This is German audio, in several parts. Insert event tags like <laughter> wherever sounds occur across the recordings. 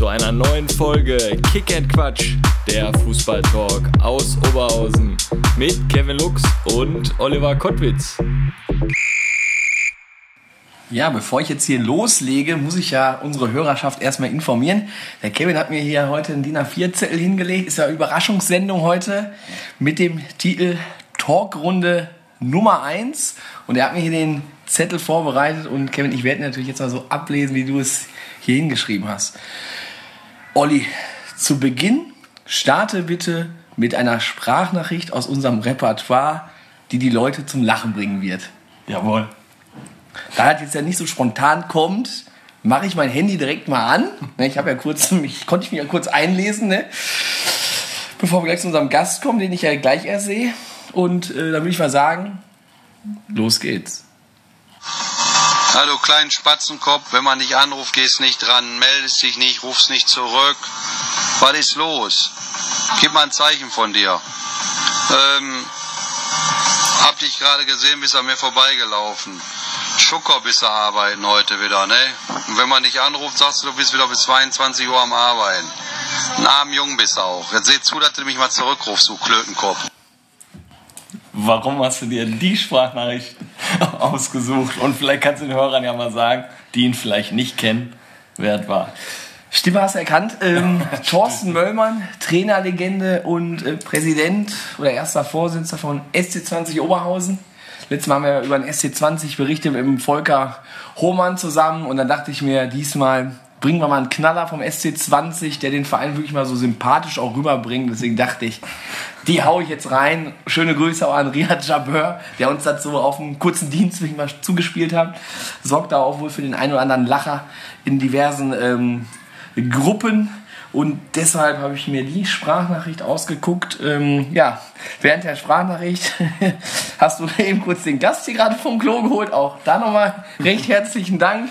Zu einer neuen Folge Kick and Quatsch, der Fußballtalk aus Oberhausen mit Kevin Lux und Oliver Kottwitz. Ja, bevor ich jetzt hier loslege, muss ich ja unsere Hörerschaft erstmal informieren. Der Kevin hat mir hier heute einen DIN A4-Zettel hingelegt. Ist ja Überraschungssendung heute mit dem Titel Talkrunde Nummer 1. Und er hat mir hier den Zettel vorbereitet. Und Kevin, ich werde natürlich jetzt mal so ablesen, wie du es hier hingeschrieben hast. Olli, zu Beginn starte bitte mit einer Sprachnachricht aus unserem Repertoire, die die Leute zum Lachen bringen wird. Jawohl. Da das jetzt ja nicht so spontan kommt, mache ich mein Handy direkt mal an. Ne, Ich habe ja kurz, <laughs> ich konnte ich mich ja kurz einlesen, ne? bevor wir gleich zu unserem Gast kommen, den ich ja gleich erst sehe. Und äh, dann würde ich mal sagen, los geht's. Hallo kleinen Spatzenkopf, wenn man dich anruft, gehst nicht dran, meldest dich nicht, rufst nicht zurück. Was ist los? Gib mal ein Zeichen von dir. Ähm, hab dich gerade gesehen, bist an mir vorbeigelaufen. Schucker bist du arbeiten heute wieder, ne? Und wenn man dich anruft, sagst du, du bist wieder bis 22 Uhr am Arbeiten. Ein armen Jung bist du auch. Jetzt seh zu, dass du mich mal zurückrufst, du Klötenkopf. Warum hast du dir die Sprachnachricht <laughs> ausgesucht? Und vielleicht kannst du den Hörern ja mal sagen, die ihn vielleicht nicht kennen, wer es war. Stimme hast du erkannt. Ähm, <laughs> Thorsten Möllmann, Trainerlegende und äh, Präsident oder erster Vorsitzender von SC20 Oberhausen. Letztes Mal haben wir über den SC20 berichtet mit dem Volker Hohmann zusammen und dann dachte ich mir, diesmal bringen wir mal einen Knaller vom SC20, der den Verein wirklich mal so sympathisch auch rüberbringt. Deswegen dachte ich, die hau ich jetzt rein. Schöne Grüße auch an Riyad Jabeur, der uns so auf einen kurzen Dienst mal zugespielt hat. Sorgt da auch wohl für den einen oder anderen Lacher in diversen ähm, Gruppen. Und deshalb habe ich mir die Sprachnachricht ausgeguckt. Ähm, ja, während der Sprachnachricht <laughs> hast du eben kurz den Gast hier gerade vom Klo geholt. Auch da nochmal recht herzlichen Dank.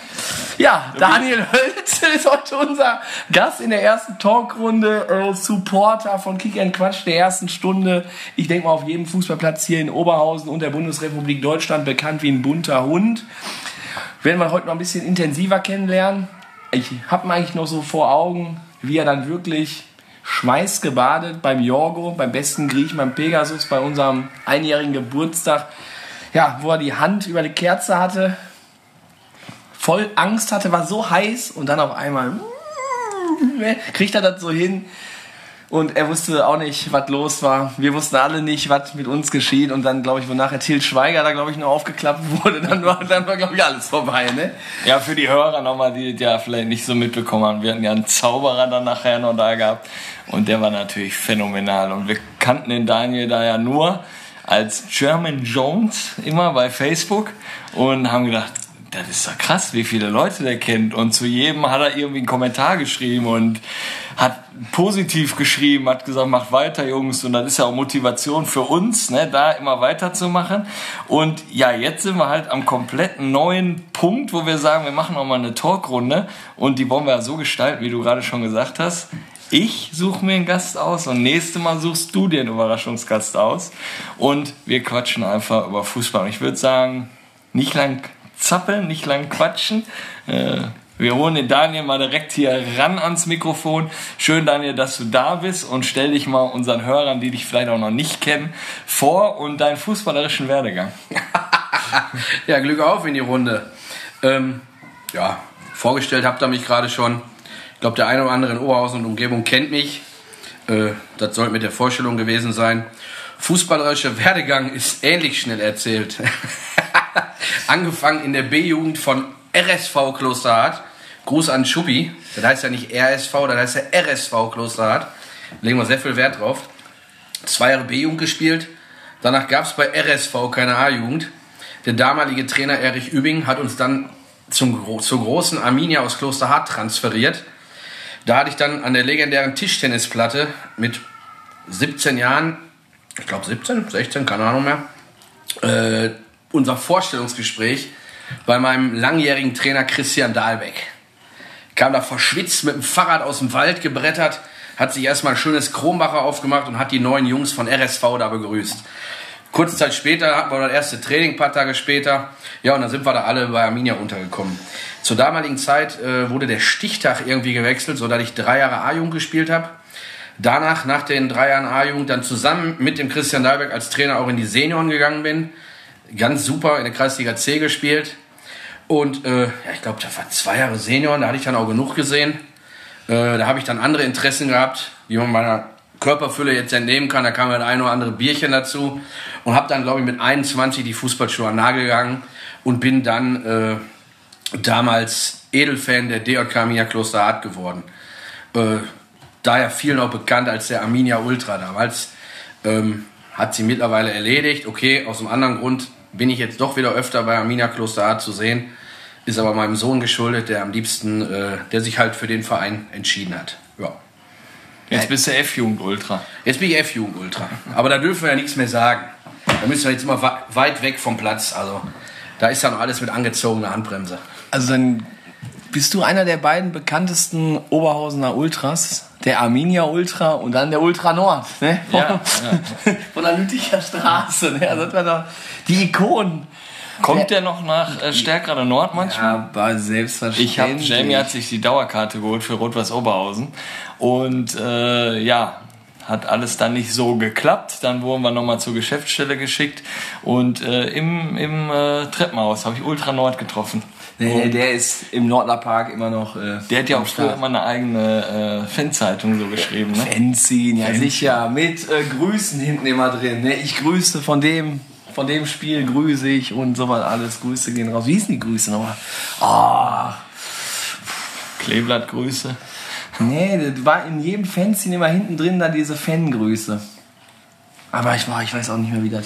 Ja, Daniel Hölz <laughs> ist heute unser Gast in der ersten Talkrunde. Äh, Supporter von Kick and Quatsch der ersten Stunde. Ich denke mal auf jedem Fußballplatz hier in Oberhausen und der Bundesrepublik Deutschland bekannt wie ein bunter Hund. Werden wir heute noch ein bisschen intensiver kennenlernen. Ich habe ihn eigentlich noch so vor Augen, wie er dann wirklich schweißgebadet beim Jorgo, beim besten Griechen, beim Pegasus, bei unserem einjährigen Geburtstag, ja, wo er die Hand über die Kerze hatte, voll Angst hatte, war so heiß und dann auf einmal kriegt er das so hin. Und er wusste auch nicht, was los war. Wir wussten alle nicht, was mit uns geschieht. Und dann, glaube ich, wo nachher Til Schweiger da, glaube ich, nur aufgeklappt <laughs> wurde, dann war, dann war glaube ich, alles vorbei. Ne? Ja, für die Hörer nochmal, die ja vielleicht nicht so mitbekommen haben. Wir hatten ja einen Zauberer dann nachher noch da gehabt. Und der war natürlich phänomenal. Und wir kannten den Daniel da ja nur als German Jones immer bei Facebook und haben gedacht, das ist doch krass, wie viele Leute der kennt. Und zu jedem hat er irgendwie einen Kommentar geschrieben und hat positiv geschrieben, hat gesagt, macht weiter, Jungs. Und das ist ja auch Motivation für uns, ne, da immer weiterzumachen. Und ja, jetzt sind wir halt am kompletten neuen Punkt, wo wir sagen, wir machen auch mal eine Talkrunde. Und die wollen wir ja so gestalten, wie du gerade schon gesagt hast. Ich suche mir einen Gast aus und nächstes Mal suchst du dir einen Überraschungsgast aus. Und wir quatschen einfach über Fußball. Und ich würde sagen, nicht lang zappeln, nicht lang quatschen. Äh, wir holen den Daniel mal direkt hier ran ans Mikrofon. Schön, Daniel, dass du da bist und stell dich mal unseren Hörern, die dich vielleicht auch noch nicht kennen, vor und deinen fußballerischen Werdegang. <laughs> Ja, Glück auf in die Runde. Ähm, ja, vorgestellt habt ihr mich gerade schon. Ich glaube, der eine oder andere in Oberhausen und Umgebung kennt mich. Äh, das sollte mit der Vorstellung gewesen sein. Fußballerischer Werdegang ist ähnlich schnell erzählt. <laughs> <laughs> Angefangen in der B-Jugend von RSV Klosterhardt. Gruß an Schuppi. Das heißt ja nicht RSV, das heißt ja RSV Klosterhardt. Legen wir sehr viel Wert drauf. Zwei Jahre B-Jugend gespielt. Danach gab es bei RSV keine A-Jugend. Der damalige Trainer Erich Übing hat uns dann zum, zur großen Arminia aus Klosterhardt transferiert. Da hatte ich dann an der legendären Tischtennisplatte mit 17 Jahren, ich glaube 17, 16, keine Ahnung mehr, äh, unser Vorstellungsgespräch bei meinem langjährigen Trainer Christian Dahlbeck. Kam da verschwitzt mit dem Fahrrad aus dem Wald gebrettert, hat sich erstmal ein schönes Kronbacher aufgemacht und hat die neuen Jungs von RSV da begrüßt. Kurze Zeit später hatten wir das erste Training, ein paar Tage später. Ja, und dann sind wir da alle bei Arminia untergekommen. Zur damaligen Zeit äh, wurde der Stichtag irgendwie gewechselt, sodass ich drei Jahre A-Jugend gespielt habe. Danach, nach den drei Jahren A-Jugend, dann zusammen mit dem Christian Dahlberg als Trainer auch in die Senioren gegangen bin. Ganz super in der Kreisliga C gespielt. Und äh, ja, ich glaube, das war zwei Jahre Senioren, da hatte ich dann auch genug gesehen. Äh, da habe ich dann andere Interessen gehabt, die man meiner Körperfülle jetzt entnehmen kann. Da kam das ein oder andere Bierchen dazu. Und habe dann, glaube ich, mit 21 die Fußballschuhe an Nagel gegangen und bin dann äh, damals Edelfan der DJK Arminia Klosterhardt geworden. Äh, daher vielen auch bekannt als der Arminia Ultra damals. Ähm, hat sie mittlerweile erledigt. Okay, aus einem anderen Grund bin ich jetzt doch wieder öfter bei Arminia Klosterhardt zu sehen. Ist aber meinem Sohn geschuldet, der am liebsten, äh, der sich halt für den Verein entschieden hat. Ja. Jetzt bist du F-Jugend Ultra. Jetzt bin ich F-Jugend Ultra. Aber da dürfen wir ja nichts mehr sagen. Da müssen wir jetzt immer weit weg vom Platz. Also da ist ja noch alles mit angezogener Handbremse. Also dann bist du einer der beiden bekanntesten Oberhausener Ultras, der Arminia Ultra und dann der Ultra Nord, ne? Von, Ja, <laughs> von der Lütticher Straße, ne? Also das war doch die Ikonen. Kommt der noch nach äh, Stärkrade Nord manchmal? Aber selbstverständlich. Ich habe, Jamie hat sich die Dauerkarte geholt für Rot-Weiß Oberhausen. Und äh, ja, hat alles dann nicht so geklappt. Dann wurden wir nochmal zur Geschäftsstelle geschickt. Und äh, im, im äh, Treppenhaus habe ich Ultra Nord getroffen. Nee, der ist im Nordler Park immer noch. Äh, Der hat ja auch früher immer eine eigene äh, Fanzeitung so geschrieben. Ne? Fanzine, ja sicher. Mit äh, Grüßen hinten immer drin. Ne? Ich grüße von dem, von dem Spiel grüße ich und so was alles. Grüße gehen raus. Wie hießen die Grüße nochmal? Ah, Kleeblattgrüße. nee, das war in jedem Fanzine immer hinten drin da diese Fangrüße. Aber ich, war, ich weiß auch nicht mehr, wie das,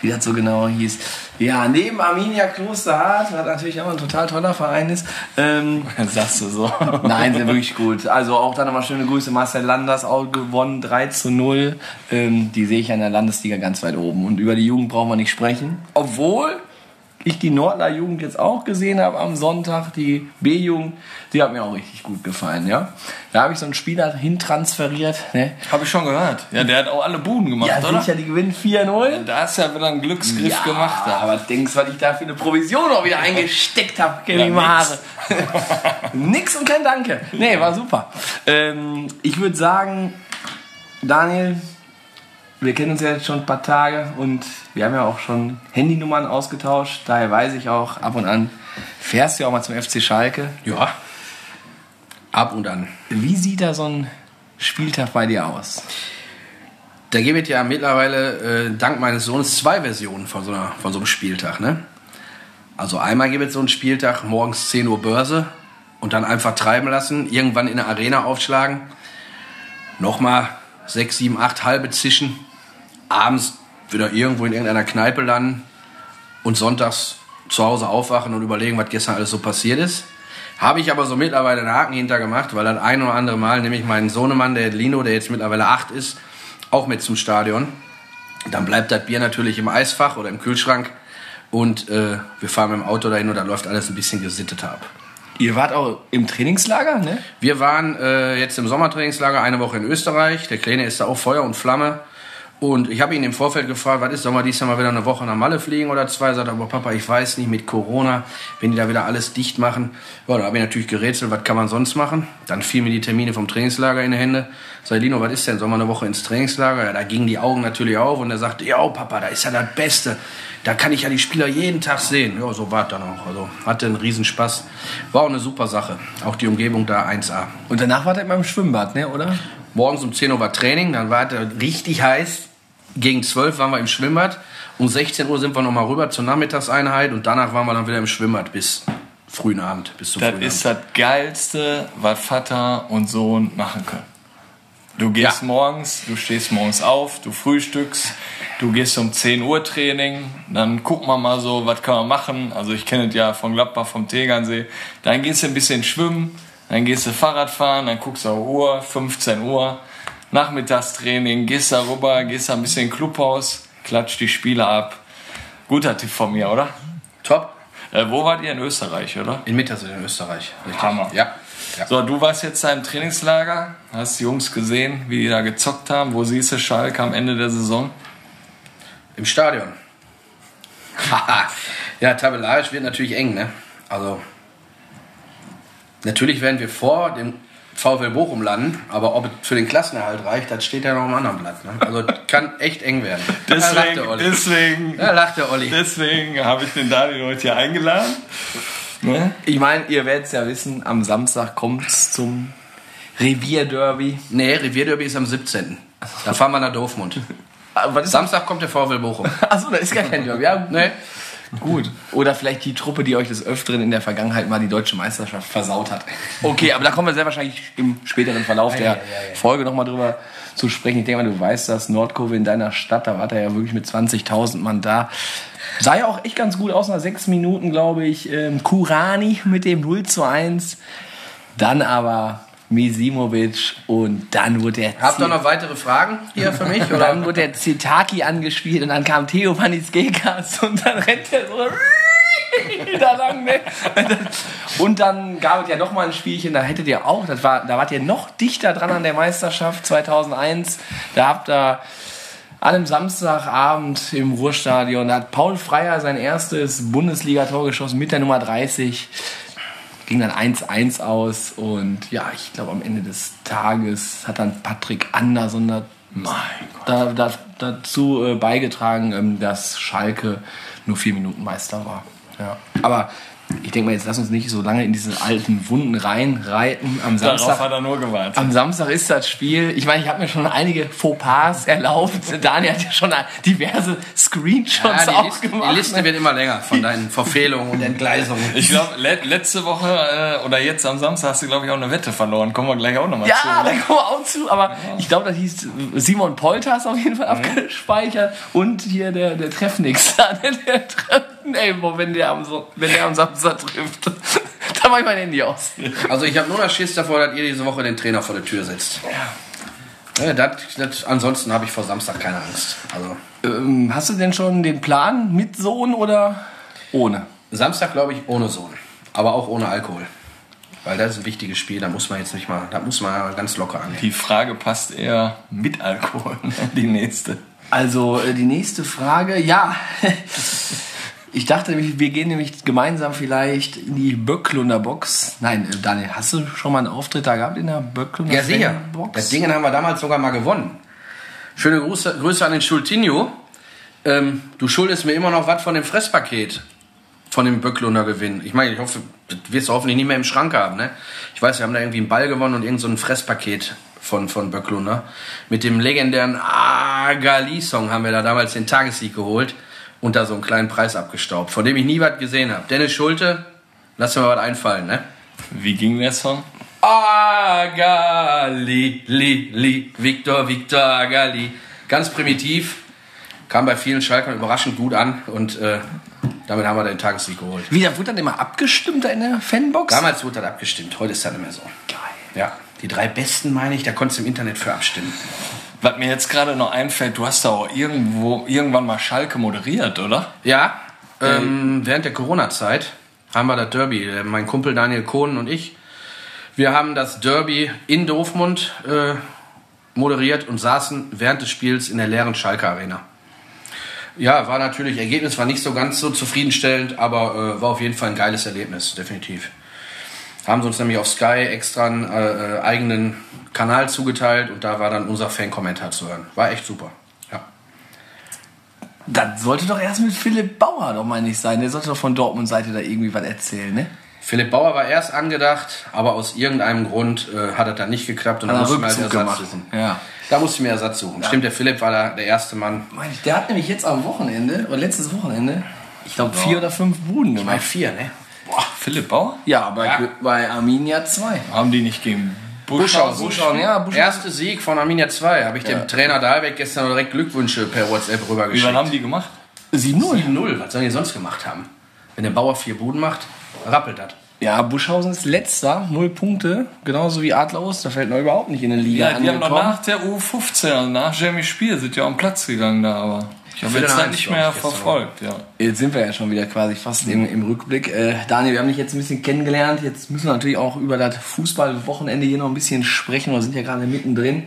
wie das so genau hieß. Ja, neben Arminia Klosterhardt, was natürlich auch ein total toller Verein ist, ähm, <laughs> Sagst du so. Nein, sind wirklich gut. Also auch dann nochmal schöne Grüße. Marcel Landers auch gewonnen, 3 zu 0. Ähm, die sehe ich ja in der Landesliga ganz weit oben. Und über die Jugend brauchen wir nicht sprechen. Obwohl ich die Nordler Jugend jetzt auch gesehen habe am Sonntag, die B-Jugend, die hat mir auch richtig gut gefallen, ja. Da habe ich so einen Spieler hintransferiert, ne? Habe ich schon gehört. Ja, der hat auch alle Buden gemacht, Ja, oder? sicher, die gewinnen 4-0. Da hast du ja wieder einen Glücksgriff gemacht. Da. Aber denkst, was ich da für eine Provision auch wieder eingesteckt habe, Ja, Kevin nix. Haare. <laughs> nix und kein Danke. Nee, war super. Ähm, ich würde sagen, Daniel, wir kennen uns ja jetzt schon ein paar Tage und wir haben ja auch schon Handynummern ausgetauscht. Daher weiß ich auch, ab und an fährst du ja auch mal zum FC Schalke. Ja. Ab und an. Wie sieht da so ein Spieltag bei dir aus? Da gibt es ja mittlerweile äh, dank meines Sohnes zwei Versionen von so, einer, von so einem Spieltag. Ne? Also einmal gibt es so einen Spieltag, morgens 10 Uhr Börse und dann einfach treiben lassen, irgendwann in der Arena aufschlagen, nochmal 6, 7, 8 halbe zischen, abends wieder irgendwo in irgendeiner Kneipe landen und sonntags zu Hause aufwachen und überlegen, was gestern alles so passiert ist. Habe ich aber so mittlerweile einen Haken hintergemacht, weil das ein oder andere Mal nämlich mein Sohnemann, der Lino, der jetzt mittlerweile acht ist, auch mit zum Stadion. Dann bleibt das Bier natürlich im Eisfach oder im Kühlschrank und äh, wir fahren mit dem Auto dahin und da läuft alles ein bisschen gesittet ab. Ihr wart auch im Trainingslager, ne? Wir waren äh, jetzt im Sommertrainingslager eine Woche in Österreich. Der Kleine ist da auch Feuer und Flamme. Und ich habe ihn im Vorfeld gefragt, was ist, sollen wir dieses Jahr mal wieder eine Woche nach Malle fliegen oder zwei? Er sagt aber, Papa, ich weiß nicht, mit Corona, wenn die da wieder alles dicht machen. Ja, da habe ich natürlich gerätselt, was kann man sonst machen? Dann fielen mir die Termine vom Trainingslager in die Hände. Sag Lino, was ist denn, sollen wir eine Woche ins Trainingslager? Ja, da gingen die Augen natürlich auf und er sagte, ja, Papa, da ist ja das Beste. Da kann ich ja die Spieler jeden Tag sehen. Ja, so war es dann auch. Also hatte einen Riesenspaß. War auch eine super Sache. Auch die Umgebung da 1A. Und danach wart ihr immer im Schwimmbad, ne, oder? Morgens um 10 Uhr war Training, dann war es richtig heiß. Gegen 12 waren wir im Schwimmbad. Um 16 Uhr sind wir nochmal rüber zur Nachmittagseinheit und danach waren wir dann wieder im Schwimmbad bis frühen Abend. Bis zum Das frühen ist Abend. das Geilste, was Vater und Sohn machen können. Du gehst Ja. morgens, du stehst morgens auf, du frühstückst, du gehst um 10 Uhr Training, dann gucken wir mal so, was kann man machen. Also ich kenne es ja von Gladbach, vom Tegernsee. Dann gehst du ein bisschen schwimmen, dann gehst du Fahrrad fahren, dann guckst du auf Uhr, 15 Uhr, Nachmittagstraining, gehst da rüber, gehst da ein bisschen Clubhaus, klatscht die Spieler ab, Guter Tipp von mir, oder? Top. Äh, wo wart ihr in Österreich, oder? In Mittersill in Österreich. Richtig. Hammer. Ja. ja. So, du warst jetzt da im Trainingslager, hast die Jungs gesehen, wie die da gezockt haben. Wo siehst du Schalke am Ende der Saison? Im Stadion. <laughs> ja, tabellarisch wird natürlich eng, ne? Also, natürlich werden wir vor dem VfL Bochum landen, aber ob es für den Klassenerhalt reicht, das steht ja noch am anderen Blatt. Ne? Also, kann echt eng werden. <laughs> da lacht der Olli. deswegen, Da lacht der Olli. deswegen habe ich den Daniel heute hier eingeladen. Ne? Ich meine, ihr werdet es ja wissen, am Samstag kommt es zum Revierderby. Nee, Revierderby ist am 17. Da fahren wir nach <laughs> was ist Samstag kommt der VfL Bochum. Achso, da ist gar kein Derby. Ja, Nee. Gut. Oder vielleicht die Truppe, die euch des Öfteren in der Vergangenheit mal die deutsche Meisterschaft versaut hat. <laughs> Okay, aber da kommen wir sehr wahrscheinlich im späteren Verlauf der Folge nochmal drüber zu sprechen. Ich denke mal, du weißt das, Nordkurve in deiner Stadt, da war er ja wirklich mit 20.000 Mann da. Sah ja auch echt ganz gut aus, nach sechs Minuten, glaube ich. Ähm, Kurani mit dem 0 zu 1. Dann aber Misimovic und dann wurde der Habt ihr noch weitere Fragen hier für mich? und <laughs> Oder? dann wurde der Zitaki angespielt und dann kam Theo Panisgekas und dann rennt er so <laughs> da lang, ne? Und dann gab es ja noch mal ein Spielchen, da hättet ihr auch, das war, da wart ihr noch dichter dran an der Meisterschaft 2001. Da habt ihr an einem Samstagabend im Ruhrstadion, da hat Paul Freier sein erstes Bundesligator geschossen mit der Nummer 30 ging dann 1-1 aus und ja, ich glaube am Ende des Tages hat dann Patrick Anderson da, da, da, dazu äh, beigetragen, ähm, dass Schalke nur vier Minuten Meister war. Ja. Aber ich denke mal, jetzt lass uns nicht so lange in diese alten Wunden reinreiten. Am Darauf Samstag, hat er nur gewartet. am Samstag ist das Spiel. Ich meine, ich habe mir schon einige Fauxpas erlaubt. <laughs> Daniel hat ja schon diverse Screenshots Ja, die, auch gemacht. die Liste wird immer länger von deinen Verfehlungen und Entgleisungen. Ich glaube, le letzte Woche äh, oder jetzt am Samstag hast du, glaube ich, auch eine Wette verloren. Kommen wir gleich auch nochmal Ja, zu. da kommen wir auch zu, aber ich glaube, das hieß Simon Polter ist auf jeden Fall abgespeichert und hier der, der Treffnix. <laughs> Der, der Treffneighbor, wenn der am, so, wenn der am Samstag trifft. <laughs> da mach ich mein Handy aus. Also ich habe nur noch Schiss davor, dass ihr diese Woche den Trainer vor der Tür setzt. Ja. das, das, ansonsten habe ich vor Samstag keine Angst. Also Ähm, hast du denn schon den Plan mit Sohn oder ohne? Samstag glaube ich ohne Sohn, aber auch ohne Alkohol. Weil das ist ein wichtiges Spiel, da muss man jetzt nicht mal, da muss man ganz locker angehen. Die Frage passt eher mit Alkohol, <laughs> die nächste. Also äh, die nächste Frage, ja. <laughs> Ich dachte, wir gehen nämlich gemeinsam vielleicht in die Böcklunder Box. Nein, äh, Daniel, hast du schon mal einen Auftritt da gehabt in der Böcklunder Ja, sicher. Box? Das Ding haben wir damals sogar mal gewonnen. Schöne Grüße, Grüße an den Schultinho. Ähm, du schuldest mir immer noch was von dem Fresspaket. Von dem Böcklunder Gewinn. Ich meine, ich hoffe, das wirst du hoffentlich nicht mehr im Schrank haben, ne? Ich weiß, wir haben da irgendwie einen Ball gewonnen und irgend so ein Fresspaket von, von Böcklunder. Mit dem legendären Agali-Song haben wir da damals den Tagessieg geholt und da so einen kleinen Preis abgestaubt, von dem ich nie was gesehen habe. Dennis Schulte, lass dir mal was einfallen, ne? Wie ging der Song? Agali, li, li, Victor, Victor Agali. Ganz primitiv, kam bei vielen Schalkern überraschend gut an und äh, damit haben wir den Tagessieg geholt. Wie, da wurde dann immer abgestimmt da in der Fanbox? Damals wurde das abgestimmt, heute ist das nicht mehr so. Geil. Ja, die drei besten meine ich, da konntest du im Internet für abstimmen. Was mir jetzt gerade noch einfällt, du hast da auch irgendwo irgendwann mal Schalke moderiert, oder? Ja, ähm, während der Corona-Zeit haben wir das Derby, äh, mein Kumpel Daniel Kohnen und ich, wir haben das Derby in Dortmund äh, moderiert und saßen während des Spiels in der leeren Schalke Arena. Ja, war natürlich, Ergebnis war nicht so ganz so zufriedenstellend, aber äh, war auf jeden Fall ein geiles Erlebnis, definitiv. Haben sie uns nämlich auf Sky extra einen äh, äh, eigenen Kanal zugeteilt und da war dann unser Fan-Kommentar zu hören. War echt super. Ja. Das sollte doch erst mit Philipp Bauer doch mal nicht sein. Der sollte doch von Dortmund-Seite da irgendwie was erzählen, ne? Philipp Bauer war erst angedacht, aber aus irgendeinem Grund äh, hat es dann nicht geklappt und da er musste ich mir halt Ersatz gemacht. suchen. Ja. Da musste ich mir Ersatz suchen. Stimmt, der Philipp war da der erste Mann. Ich, Der hat nämlich jetzt am Wochenende, oder letztes Wochenende, ich glaube vier oder fünf Buden Bei gemacht. vier, ne? Boah, Philipp Bauer? Ja, bei, Ja. bei Arminia 2. Haben die nicht gegen Buschhausen. Buschhausen, ja, Buschhausen. Erste Sieg von Arminia 2. Habe ich dem Trainer Dahlbeck gestern direkt Glückwünsche per WhatsApp Wie wann rübergeschickt. haben die gemacht? 7-0. 7-0. Was sollen die sonst gemacht haben? Wenn der Bauer vier Buden macht, rappelt das. Ja, Buschhausen ist letzter, null Punkte, genauso wie Adler Osterfeld noch überhaupt nicht in der Liga Ja, die haben noch angekommen. nach der U15, also nach Jeremy Spiel, sind ja am Platz gegangen da, aber. Ich habe jetzt halt nicht mehr verfolgt, ja. Jetzt sind wir ja schon wieder quasi fast im, im Rückblick. Äh, Daniel, wir haben dich jetzt ein bisschen kennengelernt. Jetzt müssen wir natürlich auch über das Fußballwochenende hier noch ein bisschen sprechen. Wir sind ja gerade mittendrin.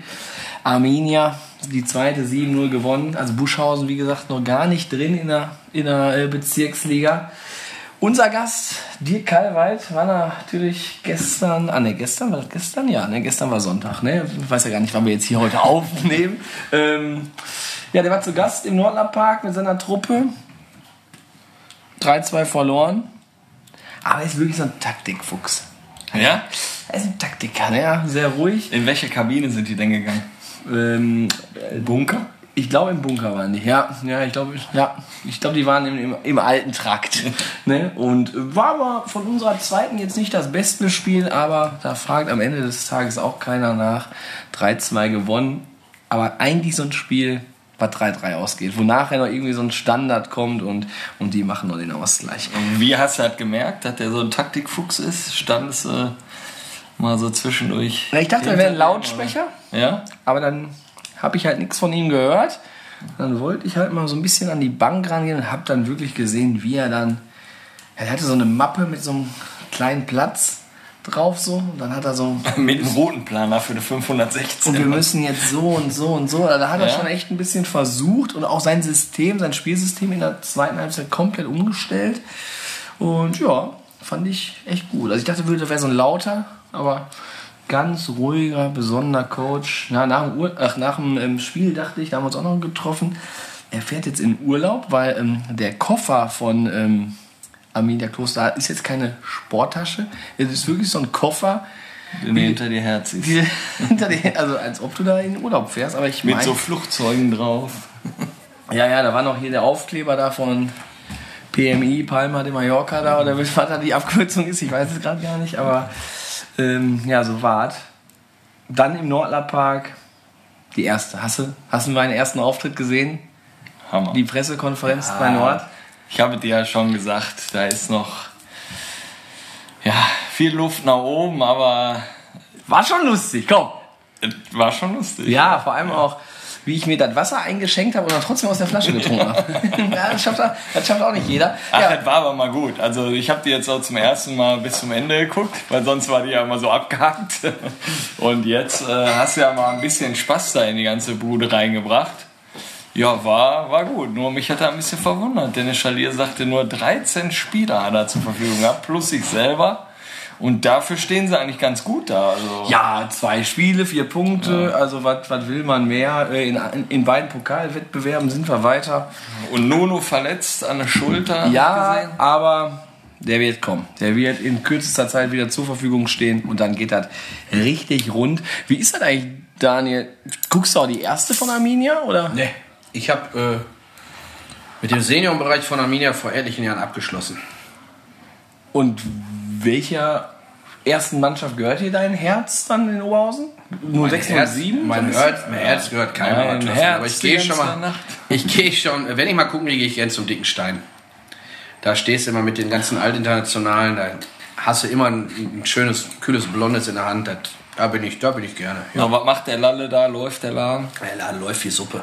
Arminia, die zweite 7-0 gewonnen. Also Buschhausen, wie gesagt, noch gar nicht drin in der, in der äh, Bezirksliga. Unser Gast, Dirk Kalweit, war natürlich gestern, ah ne, gestern, war das gestern? Ja, ne, gestern war Sonntag, ne? Ich weiß ja gar nicht, wann wir jetzt hier heute <laughs> aufnehmen. ähm, ja, der war zu Gast im Nordlandpark mit seiner Truppe. 3-2 verloren. Aber er ist wirklich so ein Taktikfuchs. Ja? Er ist ein Taktiker, ne? Ja, sehr ruhig. In welche Kabine sind die denn gegangen? Ähm, Bunker? Ich glaube im Bunker waren die, ja. Ja, ich glaube, ja. Ich glaube, die waren im, im, im alten Trakt. <laughs> ne? Und war aber von unserer zweiten jetzt nicht das beste Spiel, aber da fragt am Ende des Tages auch keiner nach. 3-2 gewonnen. Aber eigentlich so ein Spiel, was 3-3 ausgeht, wo nachher noch irgendwie so ein Standard kommt und, und die machen noch den Ausgleich. Und wie hast du halt gemerkt, dass der so ein Taktikfuchs ist? Standest du mal so zwischendurch? Ich dachte, er wäre ein Lautsprecher. Ja? Aber dann habe ich halt nichts von ihm gehört. Dann wollte ich halt mal so ein bisschen an die Bank rangehen und habe dann wirklich gesehen, wie er dann. Er hatte so eine Mappe mit so einem kleinen Platz drauf so und dann hat er so <laughs> Mit einem roten Planer für die 516. und wir müssen jetzt so und so und so. Da hat er Ja. schon echt ein bisschen versucht und auch sein System, sein Spielsystem in der zweiten Halbzeit komplett umgestellt. Und ja, fand ich echt gut. Also ich dachte, würde wäre so ein lauter, aber ganz ruhiger, besonderer Coach. Na, nach dem, Ur ach, nach dem ähm, Spiel dachte ich, da haben wir uns auch noch getroffen. Er fährt jetzt in Urlaub, weil ähm, der Koffer von ähm, Arminia Kloster ist jetzt keine Sporttasche. Es ist wirklich so ein Koffer, den du hinter dir herziehst. die, <laughs> hinter die, also als ob du da in den Urlaub fährst, aber ich Mit so Flugzeugen drauf. <laughs> ja, ja, da war noch hier der Aufkleber da von PMI, Palma de Mallorca da, oder was da die Abkürzung ist, ich weiß es gerade gar nicht, aber ähm, ja, so war's. Dann im Nordlerpark die erste. Hast du, hast du meinen ersten Auftritt gesehen? Hammer. Die Pressekonferenz bei Nord? Ich habe dir ja schon gesagt, da ist noch ja, viel Luft nach oben, aber War schon lustig, komm. es war schon lustig. Ja, vor allem auch, wie ich mir das Wasser eingeschenkt habe und dann trotzdem aus der Flasche getrunken habe. <laughs> ja, das schafft, auch- das schafft auch nicht jeder. Ach, Ja, das war aber mal gut. Also ich habe die jetzt auch zum ersten Mal bis zum Ende geguckt, weil sonst war die ja immer so abgehakt. <laughs> Und jetzt äh, hast du ja mal ein bisschen Spaß da in die ganze Bude reingebracht. Ja, war, war gut. Nur mich hat er ein bisschen verwundert. Dennis Schalier sagte, nur 13 Spieler hat er zur Verfügung gehabt, plus sich selber. Und dafür stehen sie eigentlich ganz gut da. Also, Ja, zwei Spiele, vier Punkte. Also was will man mehr? Äh, In, in beiden Pokalwettbewerben sind wir weiter. Und Nuno verletzt an der Schulter. Ja, aber der wird kommen. Der wird in kürzester Zeit wieder zur Verfügung stehen und dann geht das richtig rund. Wie ist das eigentlich, Daniel? Guckst du auch die erste von Arminia oder? Nee, ich habe äh, mit dem Seniorenbereich von Arminia vor etlichen Jahren abgeschlossen. Und welcher ersten Mannschaft gehört hier dein Herz dann in Oberhausen? Nur 6 und 7? Mein Herz, mein Herz gehört keiner Mannschaft. Herz aber ich gehe schon mal. Ich gehe schon, wenn ich mal gucken gehe, gehe ich gerne zum dicken Stein. Da stehst du immer mit den ganzen Altinternationalen, da hast du immer ein, ein schönes, kühles Blondes in der Hand. Das, da bin ich, da bin ich gerne. Ja. Na, was macht der Lalle da? Läuft der Laden? Der Laden läuft wie Suppe.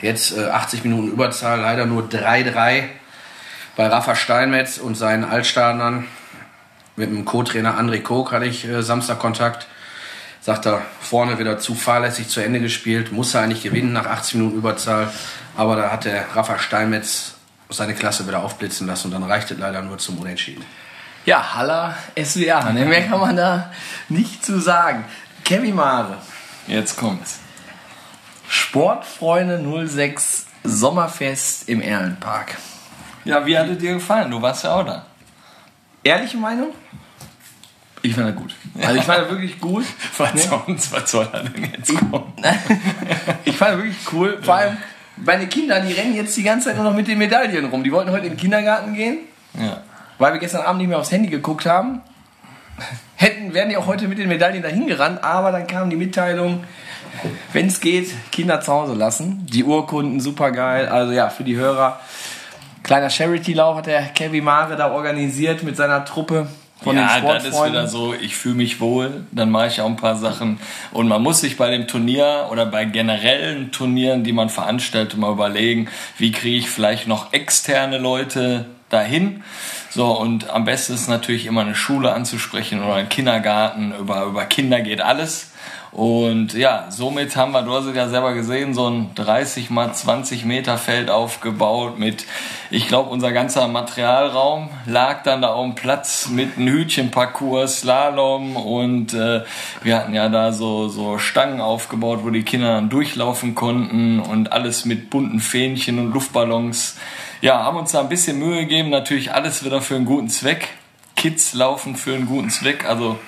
Jetzt äh, 80 Minuten Überzahl, leider nur 3-3 bei Rafa Steinmetz und seinen Altstadnern. Mit dem Co-Trainer André Koch hatte ich äh, Samstag Kontakt. Sagt er, vorne wieder zu fahrlässig zu Ende gespielt. Muss er eigentlich gewinnen nach 80 Minuten Überzahl. Aber da hat der Rafa Steinmetz seine Klasse wieder aufblitzen lassen und dann reicht es leider nur zum Unentschieden. Ja, Haller SWR. Ne? Mehr kann man da nicht zu sagen. Kevin Mare, Jetzt kommt's. Sportfreunde 06 Sommerfest im Erlenpark. Ja, wie hat es dir gefallen? Du warst ja auch da. Ehrliche Meinung? Ich fand er gut. Also ich fand er wirklich gut. <laughs> Was, was soll er denn jetzt kommen? <laughs> Ich fand er wirklich cool. Vor allem meine Kinder, die rennen jetzt die ganze Zeit nur noch mit den Medaillen rum. Die wollten heute in den Kindergarten gehen, Ja. weil wir gestern Abend nicht mehr aufs Handy geguckt haben. <laughs> Hätten, wären die auch heute mit den Medaillen dahin gerannt, aber dann kam die Mitteilung, wenn es geht, Kinder zu Hause lassen. Die Urkunden, super geil. Also ja, für die Hörer. Kleiner Charity-Lauf hat der Kevin Mare da organisiert mit seiner Truppe. von ja, den das ist wieder so, ich fühle mich wohl, dann mache ich auch ein paar Sachen. Und man muss sich bei dem Turnier oder bei generellen Turnieren, die man veranstaltet, mal überlegen, wie kriege ich vielleicht noch externe Leute dahin. So, und am besten ist natürlich immer eine Schule anzusprechen oder einen Kindergarten. Über, über Kinder geht alles. Und ja, somit haben wir, du hast es ja selber gesehen, so ein 30 mal 20 Meter Feld aufgebaut mit, ich glaube, unser ganzer Materialraum lag dann da auf dem Platz mit einem Hütchenparcours, Slalom und äh, wir hatten ja da so, so Stangen aufgebaut, wo die Kinder dann durchlaufen konnten und alles mit bunten Fähnchen und Luftballons. Ja, haben uns da ein bisschen Mühe gegeben, natürlich alles wieder für einen guten Zweck. Kids laufen für einen guten Zweck, also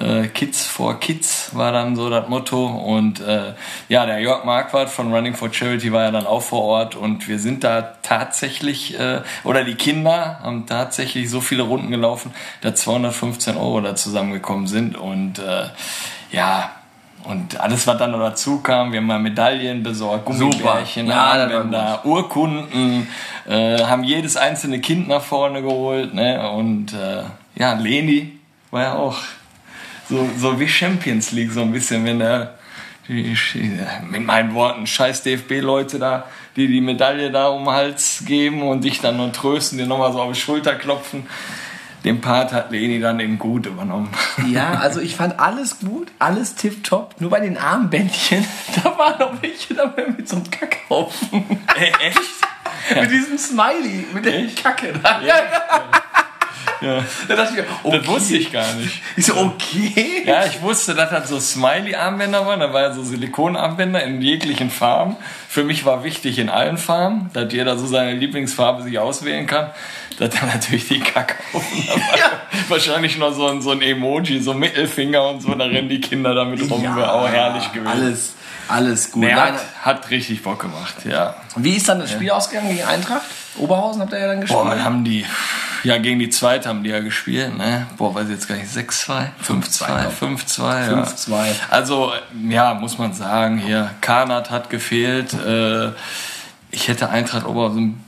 äh, Kids for Kids war dann so das Motto. Und äh, ja, der Jörg Marquardt von Running for Charity war ja dann auch vor Ort und wir sind da tatsächlich, äh, oder die Kinder haben tatsächlich so viele Runden gelaufen, dass 215 Euro da zusammengekommen sind. Und äh, ja, und alles, was dann noch dazu kam, wir haben mal Medaillen besorgt, Gummibärchen, Ja, Armbänder, Urkunden, äh, haben jedes einzelne Kind nach vorne geholt. Ne? Und äh, ja, Leni war ja auch so, so wie Champions League, so ein bisschen, wenn der, die, mit meinen Worten, scheiß DFB-Leute da, die die Medaille da um den Hals geben und dich dann nur trösten, dir nochmal so auf die Schulter klopfen. Den Part hat Leni dann eben gut übernommen. Ja, also ich fand alles gut, alles tipptopp. Nur bei den Armbändchen, <laughs> da waren noch welche dabei mit so einem Kackhaufen. Echt? <laughs> mit diesem Smiley, mit der Kacke da. Ja. Ja. Da dachte ich mir, okay. Das wusste ich gar nicht. Ich so, okay. Ja, ich wusste, dass das so Smiley-Armbänder waren. Da war ja so Silikonarmbänder in jeglichen Farben. Für mich war wichtig in allen Farben, dass jeder so seine Lieblingsfarbe sich auswählen kann. Dass dann natürlich die Kacke <laughs> Ja. Wahrscheinlich noch so ein, so ein Emoji, so Mittelfinger und so. Da rennen die Kinder damit rum. Wäre auch herrlich gewesen. Alles, alles gut. Nee, hat, hat richtig Bock gemacht, ja. Wie ist dann das Spiel ausgegangen gegen Eintracht? Oberhausen habt ihr ja dann gespielt. Boah, dann haben die, ja, gegen die Zweite haben die ja gespielt, ne? Boah, weiß ich jetzt gar nicht, 6-2, 5-2, 5-2, ja. 5-2. Also, ja, muss man sagen, hier, Karnat hat gefehlt. Äh, ich hätte Eintracht Oberhausen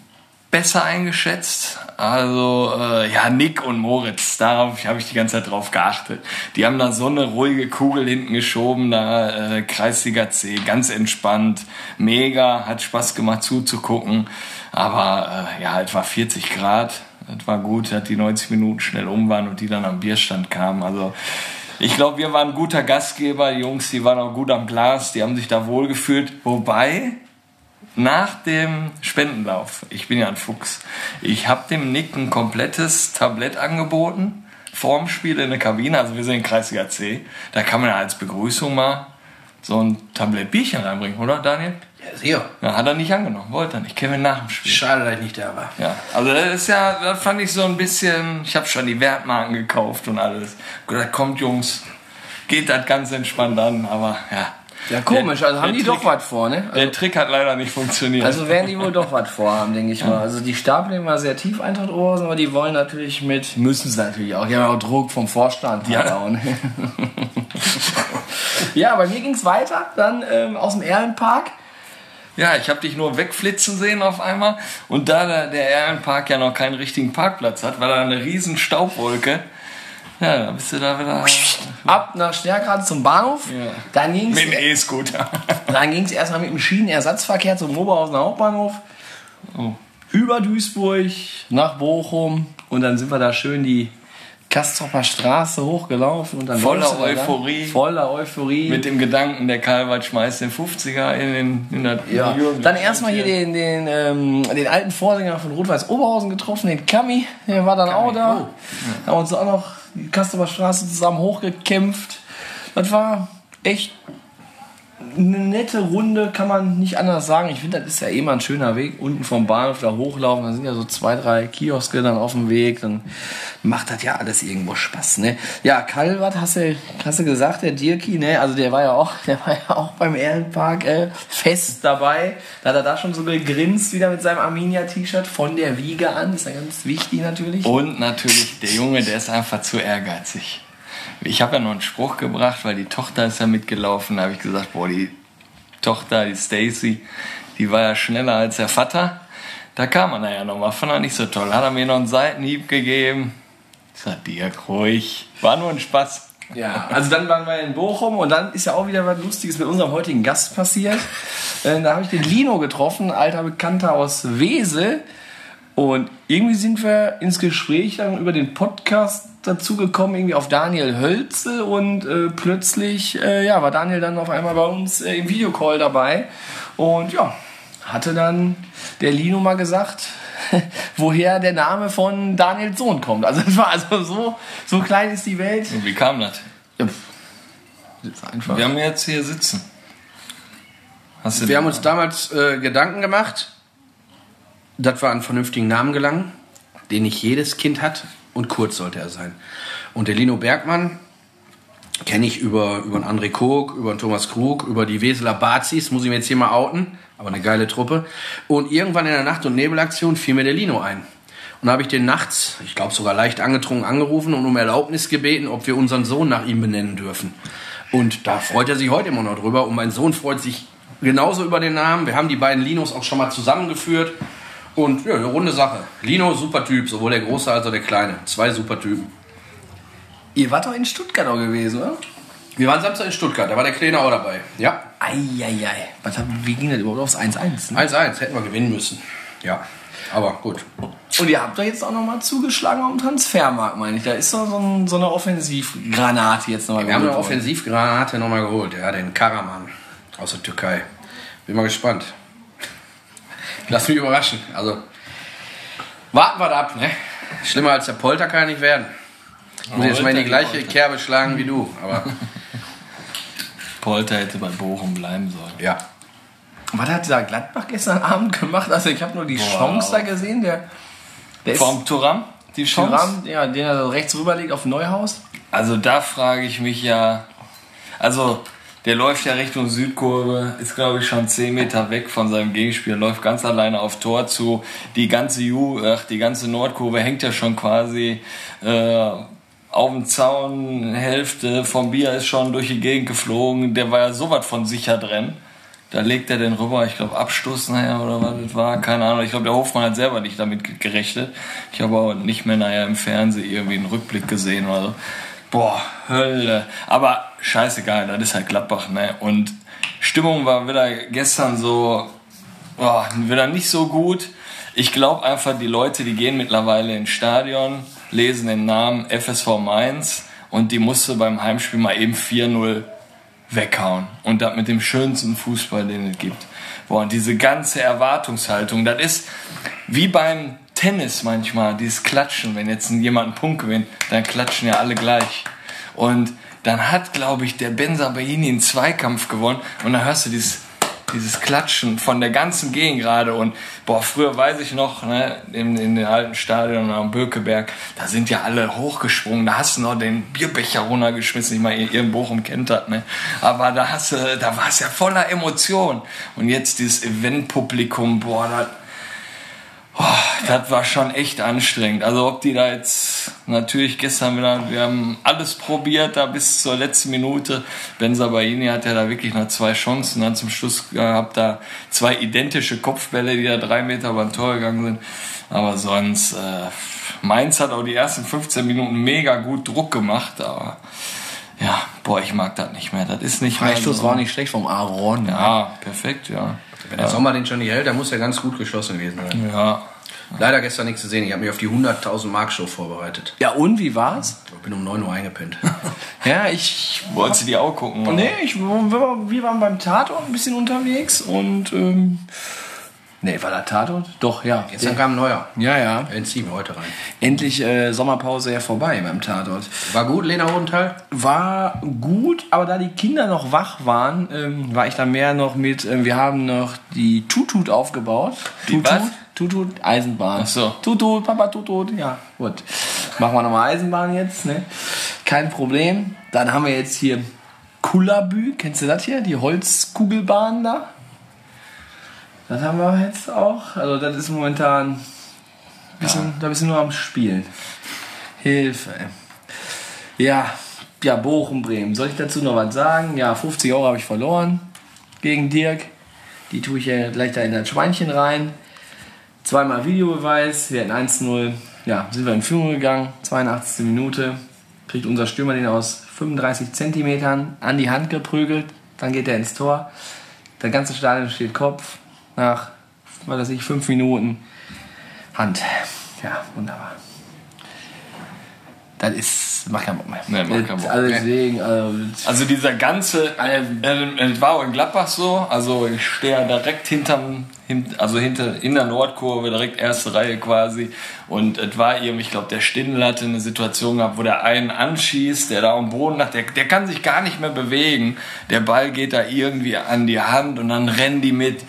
besser eingeschätzt. Also, äh, ja, Nick und Moritz, darauf habe ich die ganze Zeit drauf geachtet. Die haben da so eine ruhige Kugel hinten geschoben, da äh, Kreisliga C, ganz entspannt, mega, hat Spaß gemacht zuzugucken. Aber äh, ja, es war 40 Grad, es war gut, dass die 90 Minuten schnell um waren und die dann am Bierstand kamen. Also, ich glaube, wir waren guter Gastgeber. Die Jungs, die waren auch gut am Glas, die haben sich da wohl gefühlt. Wobei, nach dem Spendenlauf, ich bin ja ein Fuchs, ich habe dem Nick ein komplettes Tablett angeboten, vorm Spiel in der Kabine, also wir sind in Kreisliga C, da kann man ja als Begrüßung mal so ein Tablett Bierchen reinbringen, oder Daniel? Ja, sicher. Ja, hat er nicht angenommen, wollte er nicht, Kevin nach dem Spiel. Schade, dass ich nicht da war. Ja, also das ist ja, das fand ich so ein bisschen, ich habe schon die Wertmarken gekauft und alles. Gesagt, kommt Jungs, geht das ganz entspannt an, aber ja. Ja, komisch, Der- also haben die doch Trick- was vor, ne? Der Trick hat leider nicht funktioniert. Also werden die wohl doch was vorhaben, denke ich mal. Also die Stapelung war sehr tief, Eintracht Oberhausen, aber die wollen natürlich mit, müssen es natürlich auch, die haben auch Druck vom Vorstand. Ja. halt ne? <laughs> ja, bei mir ging es weiter, dann ähm, aus dem Erlenpark. Ja, ich habe dich nur wegflitzen sehen auf einmal. Und da der, Ehrenpark ja noch keinen richtigen Parkplatz hat, war da eine riesen Staubwolke. Ja, da bist du da wieder Ab nach Stärkrade zum Bahnhof. Ja. Dann ging mit dem es E-Scooter. <laughs> dann ging's erstmal mit dem Schienenersatzverkehr zum Oberhausener Hauptbahnhof. Oh. Über Duisburg nach Bochum. Und dann sind wir da schön die Kastropper Straße hochgelaufen. Und dann Voller da lang. Euphorie. Voller Euphorie. Mit dem Gedanken, der Karlwald schmeißt den 50er in, den, in das Ja. Dann erstmal hier den, den, ähm, den alten Vorsänger von Rot-Weiß Oberhausen getroffen, den Kami, der war dann auch da. Haben uns auch noch die Kastower Straße zusammen hochgekämpft. Das war echt eine nette Runde, kann man nicht anders sagen. Ich finde, das ist ja eh mal ein schöner Weg. Unten vom Bahnhof da hochlaufen, da sind ja so zwei, drei Kioske dann auf dem Weg. Dann macht das ja alles irgendwo Spaß, ne? Ja, Kalvat, hast du, hast du gesagt, der Dirki, ne? Also der war ja auch, <laughs> der war ja auch beim Ehrenpark äh, fest dabei. Da hat er da schon so gegrinst wieder mit seinem Arminia-T-Shirt von der Wiege an. Ist ja ganz wichtig natürlich. Und natürlich, der Junge, der ist einfach zu ehrgeizig. Ich habe ja noch einen Spruch gebracht, weil die Tochter ist ja mitgelaufen. Da habe ich gesagt, boah, die Tochter, die Stacy, die war ja schneller als der Vater. Da kam er ja nochmal, fand er nicht so toll. Hat er mir noch einen Seitenhieb gegeben. Sag Dirk, ruhig. War nur ein Spaß. Ja, also dann waren wir in Bochum und dann ist ja auch wieder was Lustiges mit unserem heutigen Gast passiert. Äh, da habe ich den Lino getroffen, alter Bekannter aus Wesel. Und irgendwie sind wir ins Gespräch dann über den Podcast dazu gekommen, irgendwie auf Daniel Hölze und äh, plötzlich äh, ja, war Daniel dann auf einmal bei uns äh, im Videocall dabei und ja, hatte dann der Lino mal gesagt, <laughs> woher der Name von Daniels Sohn kommt. Also <laughs> es war also so, so klein ist die Welt. Und wie kam das? Ja, das ist einfach. Wir haben jetzt hier sitzen. Hast du Wir haben uns damals äh, Gedanken gemacht, dass wir an einen vernünftigen Namen gelangen, den nicht jedes Kind hat und kurz sollte er sein. Und der Lino Bergmann kenne ich über, über einen André Kog, über einen Thomas Krug, über die Weseler Bazis, muss ich mir jetzt hier mal outen, aber eine geile Truppe. Und irgendwann in der Nacht- und Nebelaktion fiel mir der Lino ein. Und da habe ich den nachts, ich glaube sogar leicht angetrunken, angerufen und um Erlaubnis gebeten, ob wir unseren Sohn nach ihm benennen dürfen. Und da freut er sich heute immer noch drüber. Und mein Sohn freut sich genauso über den Namen. Wir haben die beiden Linos auch schon mal zusammengeführt. Und ja, eine runde Sache. Lino, super Typ, sowohl der Große als auch der Kleine. Zwei super Typen. Ihr wart doch in Stuttgart auch gewesen, oder? Wir waren Samstag in Stuttgart, da war der Kleine auch dabei. Ja, Eieiei. Was hab, wie ging das überhaupt aufs 1-1? Ne? 1-1, hätten wir gewinnen müssen. Ja, aber gut. Und ihr habt doch jetzt auch nochmal zugeschlagen am Transfermarkt, meine ich. Da ist doch so, ein, so eine Offensivgranate jetzt nochmal Wir haben eine geholt worden. Offensivgranate nochmal geholt. Ja, den Karaman aus der Türkei. Bin mal gespannt. Lass mich überraschen. Also, warten wir ab, ne? Schlimmer als der Polter kann er nicht werden. Muss jetzt mal in die gleiche Kerbe schlagen wie du. Aber <laughs> Polter hätte bei Bochum bleiben sollen. ja. Was hat dieser Gladbach gestern <laughs> Abend gemacht? Also ich habe nur die Chance da gesehen. Der, der Vom Turam? Die Chance? Thuram, ja, den er so rechts rüberlegt auf Neuhaus. Also da frage ich mich ja, also der läuft ja Richtung Südkurve, ist glaube ich schon 10 Meter weg von seinem Gegenspieler, läuft ganz alleine auf Tor zu. Die ganze Ju, ach, die ganze Nordkurve hängt ja schon quasi äh, auf dem Zaun, Hälfte vom Bier ist schon durch die Gegend geflogen, der war ja so was von sicher drin. Da legt er den rüber, ich glaube Abstoß nachher oder was das war, keine Ahnung. Ich glaube, der Hofmann hat selber nicht damit ge- gerechnet. Ich habe auch nicht mehr nachher im Fernsehen irgendwie einen Rückblick gesehen oder so. Boah, Hölle. Aber scheißegal, das ist halt Gladbach, ne? Und Stimmung war wieder gestern so, boah, wieder nicht so gut. Ich glaube einfach, die Leute, die gehen mittlerweile ins Stadion, lesen den Namen FSV Mainz und die musste beim Heimspiel mal eben 4-0 weghauen. Und das mit dem schönsten Fußball, den es gibt. Boah, und diese ganze Erwartungshaltung, das ist wie beim Tennis manchmal, dieses Klatschen, wenn jetzt jemand einen Punkt gewinnt, dann klatschen ja alle gleich. Und dann hat, glaube ich, der Benza Baini einen Zweikampf gewonnen und dann hörst du dieses, dieses Klatschen von der ganzen Gegend gerade und boah, früher weiß ich noch, ne, in, in den alten Stadion am Bökeberg, da sind ja alle hochgesprungen, da hast du noch den Bierbecher runtergeschmissen, ich meine, ihr in Bochum kennt das, ne, aber da da war es ja voller Emotion und jetzt dieses Eventpublikum, boah, das Oh, das war schon echt anstrengend. Also ob die da jetzt natürlich gestern wieder, wir haben alles probiert da bis zur letzten Minute. Ben Sabaini hat ja da wirklich noch zwei Chancen dann zum Schluss gehabt, da zwei identische Kopfbälle, die da drei Meter beim Tor gegangen sind. Aber sonst, äh, Mainz hat auch die ersten 15 Minuten mega gut Druck gemacht, aber ja, boah, ich mag das nicht mehr. Das ist nicht mehr Freistoß so. war nicht schlecht vom Aaron. Ja, perfekt, ja. Wenn der Sommer den schon nicht hält, dann muss er ganz gut geschossen gewesen sein. Ja, Leider gestern nichts zu sehen. Ich habe mich auf die 100.000 Mark Show vorbereitet. Ja, und wie war's? Ich bin um 9 Uhr eingepennt. <laughs> Ja, ich. wolltest du die auch gucken? oder? Nee, ich, wir, waren- wir waren beim Tatort ein bisschen unterwegs und. Ähm, nee, war der Tatort? Doch, ja. Gestern kam ein neuer. ja, ja. Den ziehen wir heute rein. Endlich äh, Sommerpause ja vorbei beim Tatort. War gut, Lena Rodenthal? War gut, aber da die Kinder noch wach waren, ähm, war ich da mehr noch mit. Ähm, wir haben noch die Tutut aufgebaut. Die Tutut, was? Tutut, Eisenbahn. Ach so. Tutut, Papa Tutut, ja, gut. Machen wir nochmal Eisenbahn jetzt, ne? Kein Problem. Dann haben wir jetzt hier Kullabü, kennst du das hier? Die Holzkugelbahn da? Das haben wir jetzt auch. Also das ist momentan ein bisschen, da bist du nur am Spielen. Hilfe. Ja, ja, Bochum, Bremen. Soll ich dazu noch was sagen? Ja, 50 Euro habe ich verloren gegen Dirk. Die tue ich ja gleich da in das Schweinchen rein. Zweimal Videobeweis. Wir hatten 1-0 ja, sind wir in Führung gegangen, 82. Minute, kriegt unser Stürmer den aus 35 Zentimetern an die Hand geprügelt, dann geht er ins Tor, der ganze Stadion steht Kopf, nach, was weiß ich, fünf Minuten Hand. Ja, wunderbar. Das ist, macht keinen Bock mehr. Nee, macht keinen Bock. Also deswegen, also, Also dieser ganze, es war auch in Gladbach so, also ich stehe ja direkt hinterm, hint, also hinter, in der Nordkurve, direkt erste Reihe quasi und es war irgendwie, ich glaube der Stindl hatte eine Situation gehabt, wo der einen anschießt, der da am Boden lag, der, der kann sich gar nicht mehr bewegen, der Ball geht da irgendwie an die Hand und dann rennen die mit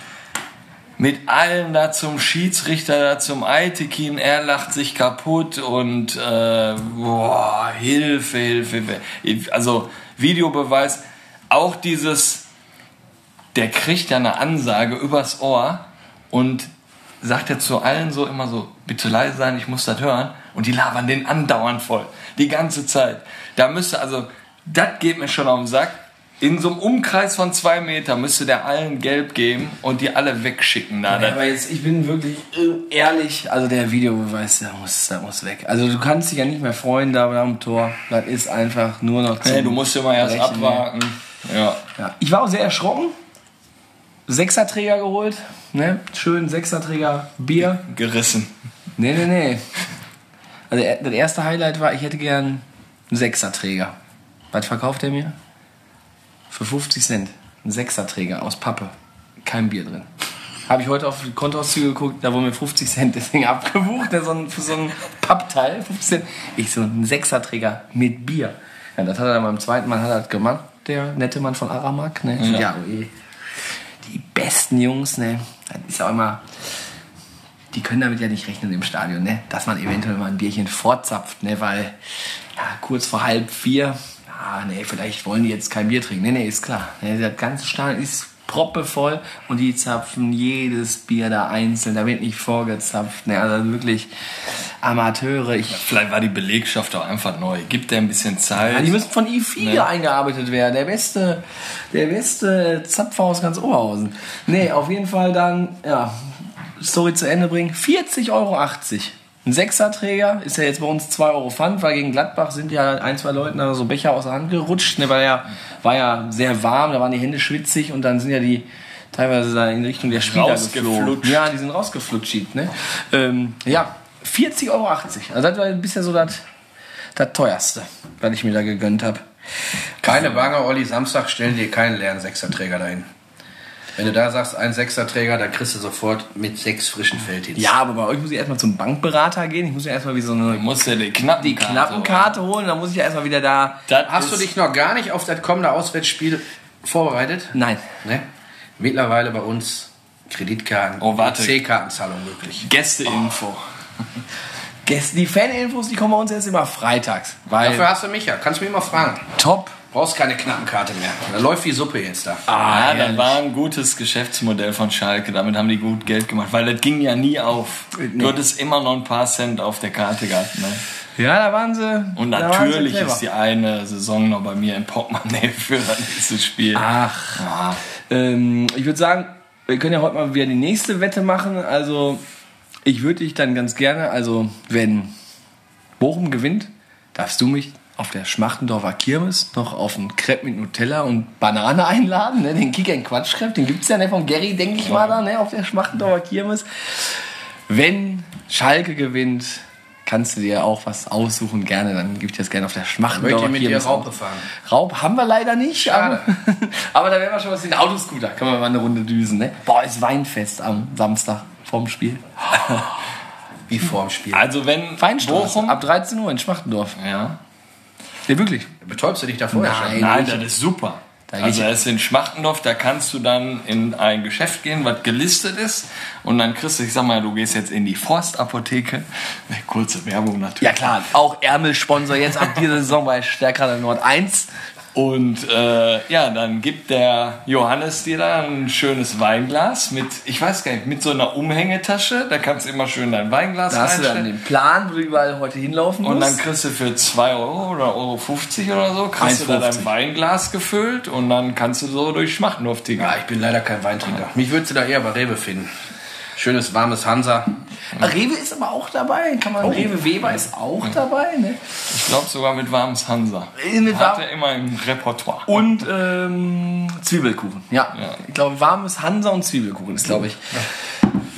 mit allen da zum Schiedsrichter, da zum Aitekin, er lacht sich kaputt und äh, boah, Hilfe, Hilfe, Hilfe. Also Videobeweis, auch dieses, der kriegt ja eine Ansage übers Ohr und sagt er zu allen so immer so, bitte leise sein, ich muss das hören. Und die labern den andauernd voll. Die ganze Zeit. Da müsste, also, das geht mir schon auf den Sack. In so einem Umkreis von zwei Metern müsste der allen gelb geben und die alle wegschicken. Da. Ja, aber jetzt, ich bin wirklich äh, ehrlich, also der Videobeweis, der muss, der muss weg. Also du kannst dich ja nicht mehr freuen da am Tor. Das ist einfach nur noch Nee, zum du musst immer erst ne? abwarten. Ja. Ja. Ich war auch sehr erschrocken. Sechserträger geholt, ne? Schön Sechserträger Bier. Gerissen. Nee, nee, nee. Also er- das erste Highlight war, ich hätte gern einen Sechserträger. Was verkauft er mir? Für 50 Cent. Ein Sechserträger aus Pappe. Kein Bier drin. Habe ich heute auf die Kontoauszüge geguckt, da wurden mir 50 Cent deswegen <laughs> abgebucht, ne, so ein, für so ein Pappteil. 50 Cent. Ich so, ein Sechserträger mit Bier. Ja, das hat er dann beim zweiten Mal hat er das gemacht, der nette Mann von Aramak. Ne? Ja. Ja, oh die besten Jungs, ne? Das ist auch immer die können damit ja nicht rechnen im Stadion, ne? dass man eventuell mal ein Bierchen vorzapft, ne? weil ja, kurz vor halb vier, ah, nee, vielleicht wollen die jetzt kein Bier trinken. Nee, nee, ist klar. Das ganze Stadion ist proppevoll und die zapfen jedes Bier da einzeln, da wird nicht vorgezapft. Ne? Also wirklich Amateure. Ich, Vielleicht war die Belegschaft auch einfach neu. Gibt der ein bisschen Zeit. ja, die müssen von I4 eingearbeitet werden. Der beste, der beste Zapfer aus ganz Oberhausen. Nee, auf jeden Fall dann, ja, Story zu Ende bringen. 40,80 Euro. Ein Sechserträger ist ja jetzt bei uns 2 Euro Pfand, weil gegen Gladbach sind ja ein, zwei Leuten da so Becher aus der Hand gerutscht. Ne, weil ja, war ja sehr warm, da waren die Hände schwitzig und dann sind ja die teilweise da in Richtung der Spieler geflogen. Rausgeflutscht. Ja, die sind rausgeflutscht. Ne? Ähm, ja, 40,80 Euro. Also das war bisher so das das teuerste, was ich mir da gegönnt habe. Keine Bange, Olli, Samstag stellen dir keinen leeren Sechserträger dahin. Wenn du da sagst, ein Sechserträger, dann kriegst du sofort mit sechs frischen Feldhits. Ja, aber bei euch muss ich erstmal zum Bankberater gehen. Ich muss ja erstmal wie so eine Du musst ja die Knappen die Knappenkarte holen. Dann muss ich ja erstmal wieder da. Das Hast du dich noch gar nicht auf das kommende Auswärtsspiel vorbereitet? Nein. Ne? Mittlerweile bei uns Kreditkarten, Oh, warte. C-Kartenzahlung möglich. Gästeinfo. Gäste- Die Faninfos, die kommen bei uns erst immer freitags. Weil Dafür hast du mich ja. Kannst du mich immer fragen. top. Brauchst keine Knappenkarte mehr. Da läuft die Suppe jetzt da. Ah, das war ein gutes Geschäftsmodell von Schalke. Damit haben die gut Geld gemacht, weil das ging ja nie auf. Du hattest immer noch ein paar Cent auf der Karte gehabt. Ne? Ja, da waren sie. Und sie natürlich clever. ist die eine Saison noch bei mir im Portemonnaie <laughs> für das nächste Spiel. Ach. Ah, Ähm, ich würde sagen, wir können ja heute mal wieder die nächste Wette machen. Also, ich würde dich dann ganz gerne, also, wenn Bochum gewinnt, darfst du mich auf der Schmachtendorfer Kirmes noch auf einen Crepe mit Nutella und Banane einladen. Ne? Den Kick and Quatsch Crepe, den gibt es ja ne, von Gary, denke ich mal, da ne, auf der Schmachtendorfer Kirmes. Wenn Schalke gewinnt, kannst du dir auch was aussuchen, gerne. Dann gebe ich das gerne auf der Möchte Schmachtendorfer ich mit dir Kirmes. Raupe fahren. Raub haben wir leider nicht. Schade. Aber, <laughs> aber da wären wir schon was in den Autoscooter. Können wir mal eine Runde düsen. Ne? Boah, ist Weinfest am Samstag vorm Spiel. Wie vorm Spiel. also wenn Weinstraße. Bochum... Ab 13 Uhr in Schmachtendorf. Ja. Ja, wirklich. Betäubst du dich da vorher Nein. schon? Nein, das ist super. Da Also er ist in Schmachtendorf, da kannst du dann in ein Geschäft gehen, was gelistet ist und dann kriegst du, ich sag mal, du gehst jetzt in die Forstapotheke, <laughs> kurze Werbung natürlich. Ja klar, auch Ärmelsponsor jetzt ab dieser Saison bei Stärkrade Nord 1. Und äh, ja, dann gibt der Johannes dir da ein schönes Weinglas mit, ich weiß gar nicht, mit so einer Umhängetasche, da kannst du immer schön dein Weinglas Da hast du dann reinstellen. den Plan, wo du überall heute hinlaufen musst. Und dann kriegst du für 2 Euro oder Euro 50 oder so, kriegst du da 1,50. dein Weinglas gefüllt und dann kannst du so durch Schmachtendorf tingern. Ja, ich bin leider kein Weintrinker. Mich würdest du da eher bei Rewe finden. Schönes warmes Hansa. Rewe ist aber auch dabei. Kann man, Rewe Weber ist auch dabei. Ne? Ich glaube sogar mit warmes Hansa. Mit Hat er immer im Repertoire. Und ähm, Zwiebelkuchen. Ja. Ja. Ich glaube, warmes Hansa und Zwiebelkuchen ist, glaube ich.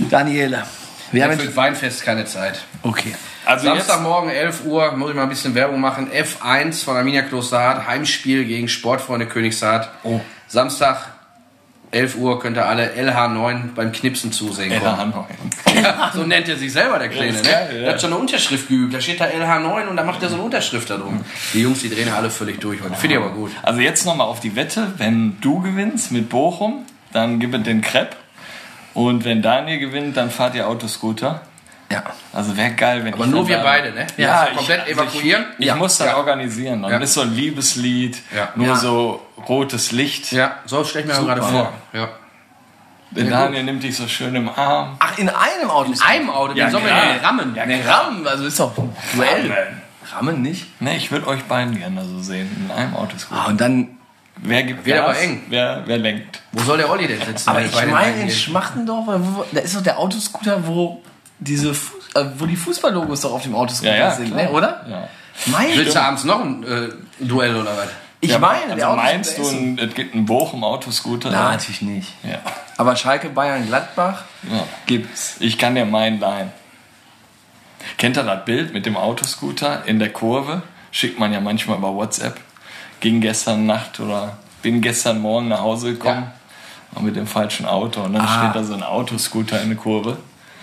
Daniela. Wir haben Für Weinfest keine Zeit. okay. Also Samstagmorgen 11 Uhr, muss ich mal ein bisschen Werbung machen. F1 von Arminia Klosterhardt, Heimspiel gegen Sportfreunde Königshardt. Oh. Samstag 11 Uhr könnt ihr alle LH9 beim Knipsen zusehen. LH kommen. 9. Ja, so nennt er sich selber, der Kleine. Ja, ne? geil, ja. Der hat schon eine Unterschrift geübt. Da steht da LH9 und da macht er so eine Unterschrift da drum. Die Jungs, die drehen ja alle völlig durch heute. Finde ich aber gut. Also jetzt nochmal auf die Wette. Wenn du gewinnst mit Bochum, dann gib es den Crepe. Und wenn Daniel gewinnt, dann fahrt ihr Autoscooter. Ja. Also wäre geil, wenn Aber ich nur dann wir da- beide, ne? Ja, Also komplett ich, also evakuieren. Ich, ich muss das Ja. organisieren. Dann Ja. ist so ein Liebeslied, Ja. nur Ja. so rotes Licht. Ja, so stelle ich mir gerade vor. Ja. Der Daniel nimmt dich so schön im Arm. Ach, in einem Auto? In einem Auto, den Ja, sollen wir klar. denn rammen. Ne, Rammen, also ist doch ein Duell. Rammen nicht? Ne, ich würde euch beiden gerne so sehen. In einem Autoscooter. Ah, und dann. Wer gibt Wird aber eng. Wer, wer lenkt? Wo soll der Olli denn sitzen? Aber ich meine, in? Schmachtendorf, da ist doch der Autoscooter, wo diese äh, wo die Fußballlogos doch auf dem Autoscooter Ja, ja, sind, klar. ne? oder? Ja. Mein Willst du abends noch ein äh, Duell oder was? Ich Ja, meine, der also Autoscooter meinst du, ein- es gibt einen Bochum-Autoscooter? Na, natürlich nicht. Ja. Aber Schalke, Bayern, Gladbach ja. gibt's. Ich kann dir meinen leihen. Kennt ihr das Bild mit dem Autoscooter in der Kurve? Schickt man ja manchmal über WhatsApp. Ging gestern Nacht oder bin gestern Morgen nach Hause gekommen. Und mit dem falschen Auto. Und dann Ah. steht da so ein Autoscooter in der Kurve.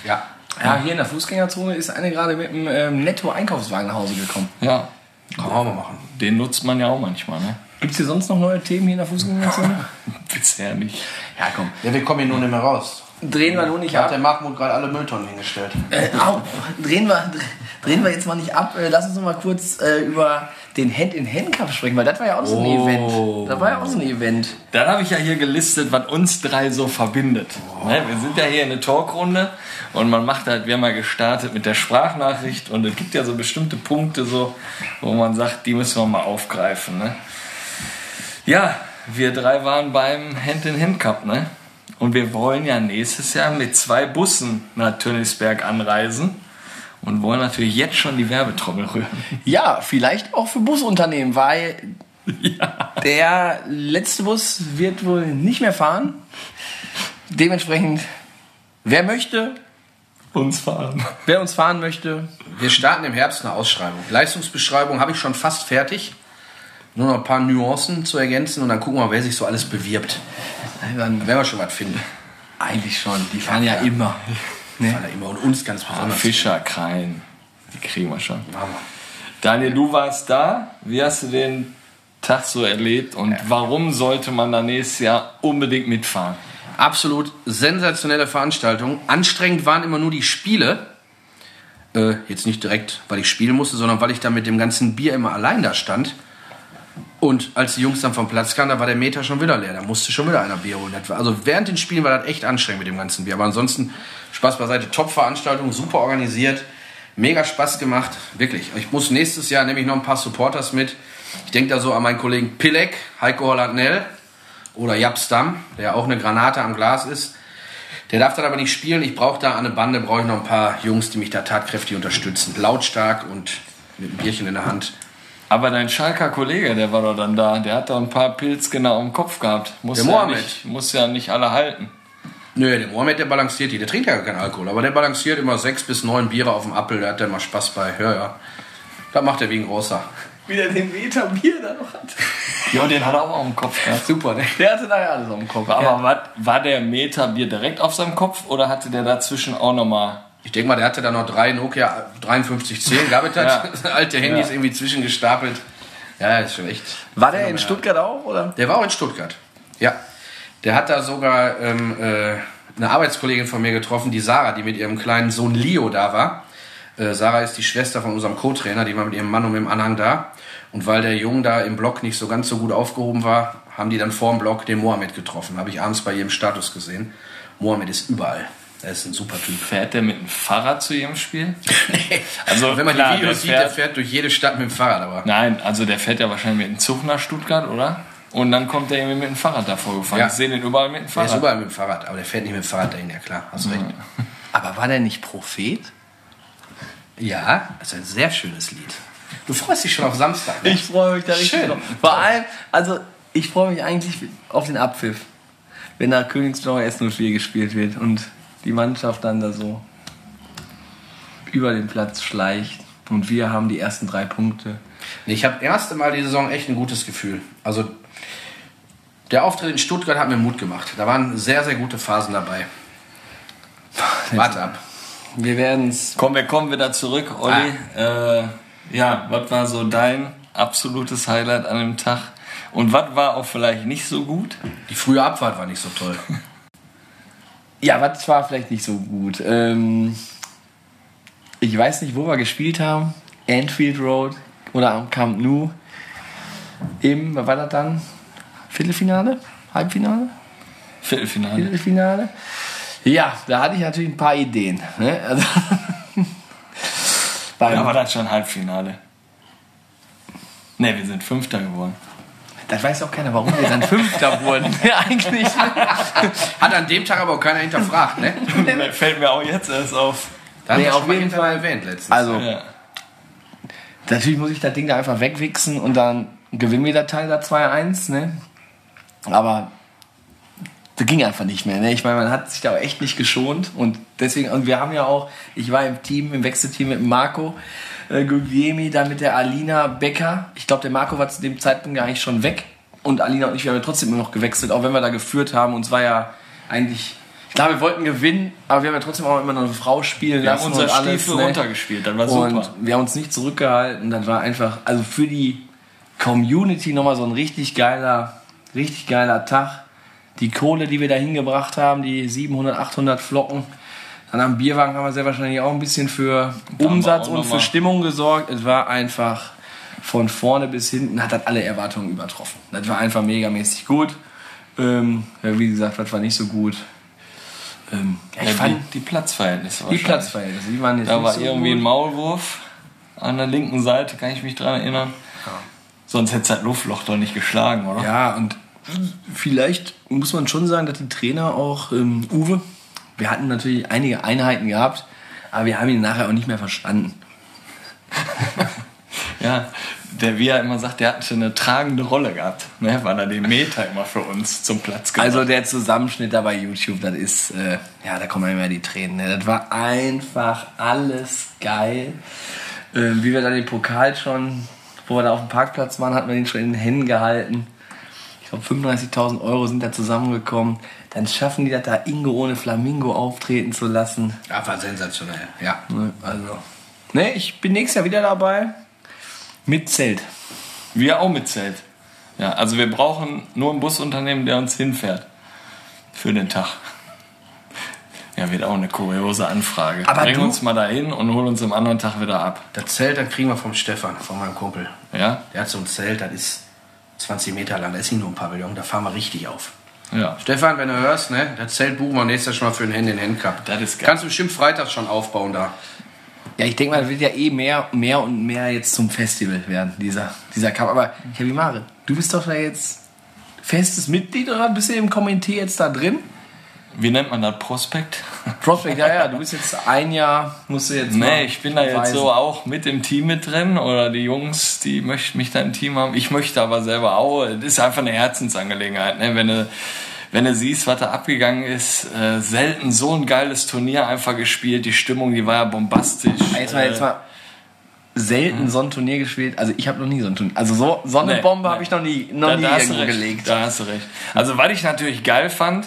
Ja. Ja, hier in der Fußgängerzone ist eine gerade mit einem ähm, Netto-Einkaufswagen nach Hause gekommen. Ja, Kann man auch mal machen. den nutzt man ja auch manchmal, ne? Gibt's hier sonst noch neue Themen hier in der Fußgängerzone? <laughs> Bisher nicht. ja, komm. Ja, wir kommen hier nur nicht mehr raus. Drehen wir nur nicht Da hat ab. der Mahmoud gerade alle Mülltonnen hingestellt. Äh, au, drehen, wir, drehen wir jetzt mal nicht ab. Äh, lass uns noch mal kurz äh, über den Hand-in-Hand-Cup sprechen, weil das war ja auch so ein Oh. Event. Das war ja auch so ein Event. Dann habe ich ja hier gelistet, was uns drei so verbindet. Ne, wir sind ja hier in der Talkrunde und man macht halt, wir haben mal gestartet mit der Sprachnachricht und es gibt ja so bestimmte Punkte, so, wo man sagt, die müssen wir mal aufgreifen. Ne? Ja, wir drei waren beim Hand-in-Hand-Cup, ne? Und wir wollen ja nächstes Jahr mit zwei Bussen nach Tönisberg anreisen und wollen natürlich jetzt schon die Werbetrommel rühren. Ja, vielleicht auch für Busunternehmen, weil <laughs> der letzte Bus wird wohl nicht mehr fahren. Dementsprechend, wer möchte, Uns fahren. wer uns fahren möchte, Wir starten im Herbst eine Ausschreibung. Leistungsbeschreibung habe ich schon fast fertig. Nur noch ein paar Nuancen zu ergänzen und dann gucken wir, wer sich so alles bewirbt. dann Da werden wir schon was finden. eigentlich schon. Die fahren ja, Ja. immer. Ne? Weil er immer und uns ganz besonders. Fischer, Krein, die kriegen wir schon. Daniel, du warst da. Wie hast du den Tag so erlebt und warum sollte man da nächstes Jahr unbedingt mitfahren? Absolut sensationelle Veranstaltung. Anstrengend waren immer nur die Spiele. Äh, jetzt nicht direkt, weil ich spielen musste, sondern weil ich da mit dem ganzen Bier immer allein da stand. Und als die Jungs dann vom Platz kamen, da war der Meter schon wieder leer. Da musste schon wieder einer Bier holen. Also während den Spielen war das echt anstrengend mit dem ganzen Bier. Aber ansonsten Spaß beiseite. Top-Veranstaltung, super organisiert. Mega Spaß gemacht. Wirklich. Ich muss nächstes Jahr nämlich noch ein paar Supporters mit. Ich denke da so an meinen Kollegen Pilek, Heiko Holland-Nell oder Japs Damm, der auch eine Granate am Glas ist. Der darf dann aber nicht spielen. Ich brauche da der Bande, brauche ich noch ein paar Jungs, die mich da tatkräftig unterstützen. Lautstark und mit einem Bierchen in der Hand. Aber dein Schalker Kollege, der war doch dann da, der hat doch ein paar Pilz genau im Kopf gehabt. Muss Der ja Mohammed. nicht, muss ja nicht alle halten. Nö, der Mohammed, der balanciert die. Der trinkt ja gar keinen Alkohol, aber der balanciert immer sechs bis neun Biere auf dem Appel. Der hat dann mal Spaß bei. Ja, ja. Das macht er wie ein großer. Wieder den Meter Bier da noch hat. <laughs> Ja, den hat er auch im Kopf gehabt. Super, ne? Der hatte da ja alles auf dem Kopf. Aber was, war der Meter Bier direkt auf seinem Kopf oder hatte der dazwischen auch nochmal? Ich denke mal, der hatte da noch drei Nokia 5310, gab es das? Alte Handys Ja. irgendwie zwischengestapelt. Ja, ist schon echt. War der in Stuttgart auch, oder? Der war auch in Stuttgart. Ja. Der hat da sogar ähm, äh, eine Arbeitskollegin von mir getroffen, die Sarah, die mit ihrem kleinen Sohn Leo da war. Äh, Sarah ist die Schwester von unserem Co-Trainer, die war mit ihrem Mann und mit dem Anhang da. Und weil der Junge da im Block nicht so ganz so gut aufgehoben war, haben die dann vor dem Block den Mohammed getroffen. Habe ich abends bei ihrem Status gesehen. Mohammed ist überall. Er ist ein super Typ. Fährt der mit dem Fahrrad zu jedem Spiel? <laughs> Also Wenn man klar, die Videos der sieht, der fährt, durch jede Stadt mit dem Fahrrad. Aber Nein, also der fährt ja wahrscheinlich mit dem Zug nach Stuttgart, oder? Und dann kommt der irgendwie mit dem Fahrrad davor gefahren. Ja. Ich sehe den überall mit dem der ist Fahrrad. überall mit dem Fahrrad. Aber der fährt nicht mit dem Fahrrad dahin, ja klar. Hast recht. <laughs> Aber war der nicht Prophet? Ja, das ist ein sehr schönes Lied. Du freust dich schon auf Samstag. Ne? Ich freue mich da richtig Schön. drauf. Vor allem, also ich freue mich eigentlich auf den Abpfiff. Wenn da Königsblau S04 gespielt wird und die Mannschaft dann da so über den Platz schleicht und wir haben die ersten drei Punkte. Ich habe erste Mal die Saison echt ein gutes Gefühl. Also der Auftritt in Stuttgart hat mir Mut gemacht. Da waren sehr, sehr gute Phasen dabei. <laughs> Warte ab. Wir werden es. Komm, wir kommen wieder zurück, Olli. Äh, ja, was war so dein absolutes Highlight an dem Tag? Und was war auch vielleicht nicht so gut? Die frühe Abfahrt war nicht so toll. <laughs> Ja, was war vielleicht nicht so gut? Ähm, ich weiß nicht, wo wir gespielt haben. Anfield Road oder am Camp Nou. Im, was war das dann? Viertelfinale? Halbfinale? Viertelfinale. Viertelfinale? Ja, da hatte ich natürlich ein paar Ideen. Ne? Also, Ja, war das schon Halbfinale? Ne, wir sind Fünfter geworden. Das weiß auch keiner, warum wir dann Fünfter wurden. <laughs> Ja, eigentlich. Hat an dem Tag aber auch keiner hinterfragt, ne? Fällt mir auch jetzt erst auf. Da Nee, auf auf jeden Fall. erwähnt letztens. Also, Ja. Natürlich muss ich das Ding da einfach wegwichsen und dann gewinnen wir das Teil da 2-1, ne? Aber das ging einfach nicht mehr, ne? Ich meine, man hat sich da auch echt nicht geschont und deswegen, und wir haben ja auch, ich war im Team, im Wechselteam mit Marco äh, Guglielmi, dann mit der Alina Becker. Ich glaube, der Marco war zu dem Zeitpunkt gar nicht schon weg und Alina und ich, wir haben ja trotzdem immer noch gewechselt, auch wenn wir da geführt haben. Und es war ja eigentlich, ich glaube, wir wollten gewinnen, aber wir haben ja trotzdem auch immer noch eine Frau spielen Wir haben lassen unser und alles, Stiefel ne? runtergespielt, das war super. Und wir haben uns nicht zurückgehalten. Das war einfach, also für die Community nochmal so ein richtig geiler, richtig geiler Tag. Die Kohle, die wir da hingebracht haben, die 700, 800 Flocken. Dann am Bierwagen haben wir sehr wahrscheinlich auch ein bisschen für Umsatz und für Stimmung gesorgt. Es war einfach von vorne bis hinten, hat das alle Erwartungen übertroffen. Das war einfach megamäßig gut. Ähm, ja, wie gesagt, das war nicht so gut. Ähm, ja, ich Ja, fand die, die Platzverhältnisse die. Platzverhältnisse, die waren jetzt Da war so irgendwie gut. ein Maulwurf an der linken Seite, kann ich mich dran erinnern. Sonst hätte das Luftloch doch nicht geschlagen, oder? Ja, und vielleicht muss man schon sagen, dass die Trainer auch, ähm, Uwe, wir hatten natürlich einige Einheiten gehabt, aber wir haben ihn nachher auch nicht mehr verstanden. <laughs> Ja, der, wie er immer sagt, der hat schon eine tragende Rolle gehabt, ne? weil er den Meter immer für uns zum Platz gebracht Also der Zusammenschnitt da bei YouTube, das ist, äh, ja, da kommen immer die Tränen. Ne? Das war einfach alles geil. Ähm, wie wir dann den Pokal schon, wo wir da auf dem Parkplatz waren, hatten wir den schon in den Händen gehalten. Glaube 35.000 Euro sind da zusammengekommen. Dann schaffen die das da Ingo ohne Flamingo auftreten zu lassen. Ja, war sensationell. Ja. Ne, Also. Ne, ich bin nächstes Jahr wieder dabei. Mit Zelt. Wir auch mit Zelt. Ja, also wir brauchen nur ein Busunternehmen, der uns hinfährt. Für den Tag. Ja, wird auch eine kuriose Anfrage. Aber Bring du- uns mal dahin und hol uns am anderen Tag wieder ab. Das Zelt, das kriegen wir vom Stefan, von meinem Kumpel. Ja? Der hat so ein Zelt, das ist 20 Meter lang. Da ist nicht nur ein Pavillon, da fahren wir richtig auf. Ja. Stefan, wenn du hörst, ne, das Zelt buchen wir nächstes Jahr schon mal für den Hand-in-Hand-Cup. Das ist geil. Kannst du bestimmt freitags schon aufbauen da. Ja, ich denke mal, das wird ja eh mehr, mehr und mehr jetzt zum Festival werden, dieser, dieser Cup. Aber, Heavy Mare, du bist doch da jetzt festes Mitglied oder bist du im Komitee jetzt da drin? Wie nennt man das? Prospekt? <laughs> Prospect, ja, ja, du bist jetzt ein Jahr, musst du jetzt. Nee, ich bin da jetzt beweisen. so auch mit im Team mit drin oder die Jungs, die möchten mich da im Team haben. Ich möchte aber selber auch. Es ist einfach eine Herzensangelegenheit. Ne? Wenn, du, wenn du siehst, was da abgegangen ist, äh, selten so ein geiles Turnier einfach gespielt. Die Stimmung, die war ja bombastisch. Jetzt mal, jetzt Äh, mal selten so ein Turnier gespielt. Also ich habe noch nie so ein Turnier. Also so, so eine Nee, Bombe nee. habe ich noch nie, noch da, nie da gelegt. Da hast du recht. Also, was ich natürlich geil fand,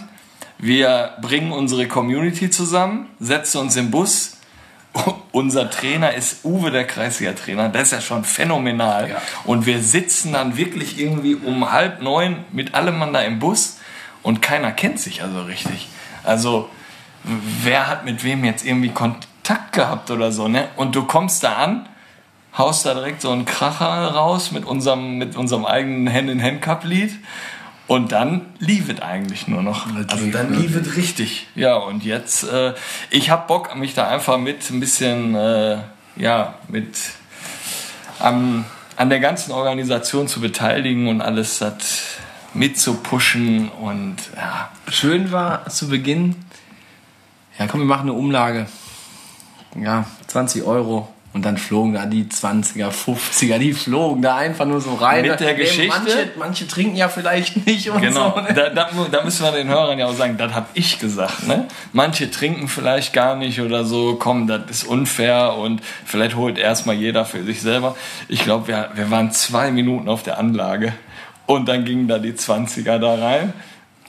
wir bringen unsere Community zusammen, setzen uns im Bus. <laughs> Unser Trainer ist Uwe, der Kreisliga-Trainer. Das ist ja schon phänomenal. Ja. Und wir sitzen dann wirklich irgendwie um halb neun mit allem Mann da im Bus und keiner kennt sich also richtig. Also, wer hat mit wem jetzt irgendwie Kontakt gehabt oder so, ne? Und du kommst da an, haust da direkt so einen Kracher raus mit unserem, mit unserem eigenen Hand-in-Hand-Cup-Lied. Und dann lief es eigentlich nur noch. Also dann lief es richtig. Ja, und jetzt, äh, ich hab Bock, mich da einfach mit ein bisschen, äh, ja, mit am, an der ganzen Organisation zu beteiligen und alles das mitzupushen und ja. Schön war zu Beginn, ja komm, wir machen eine Umlage. Ja, 20 Euro. Und dann flogen da die 20er, 50er, die flogen da einfach nur so rein. Mit der Nee, Geschichte? Manche, manche trinken ja vielleicht nicht und Genau, so. Ne? da, da, da müssen wir den Hörern ja auch sagen, das habe ich gesagt. Ne? Manche trinken vielleicht gar nicht oder so, komm, das ist unfair und vielleicht holt erstmal jeder für sich selber. Ich glaube, wir, wir waren zwei Minuten auf der Anlage und dann gingen da die 20er da rein.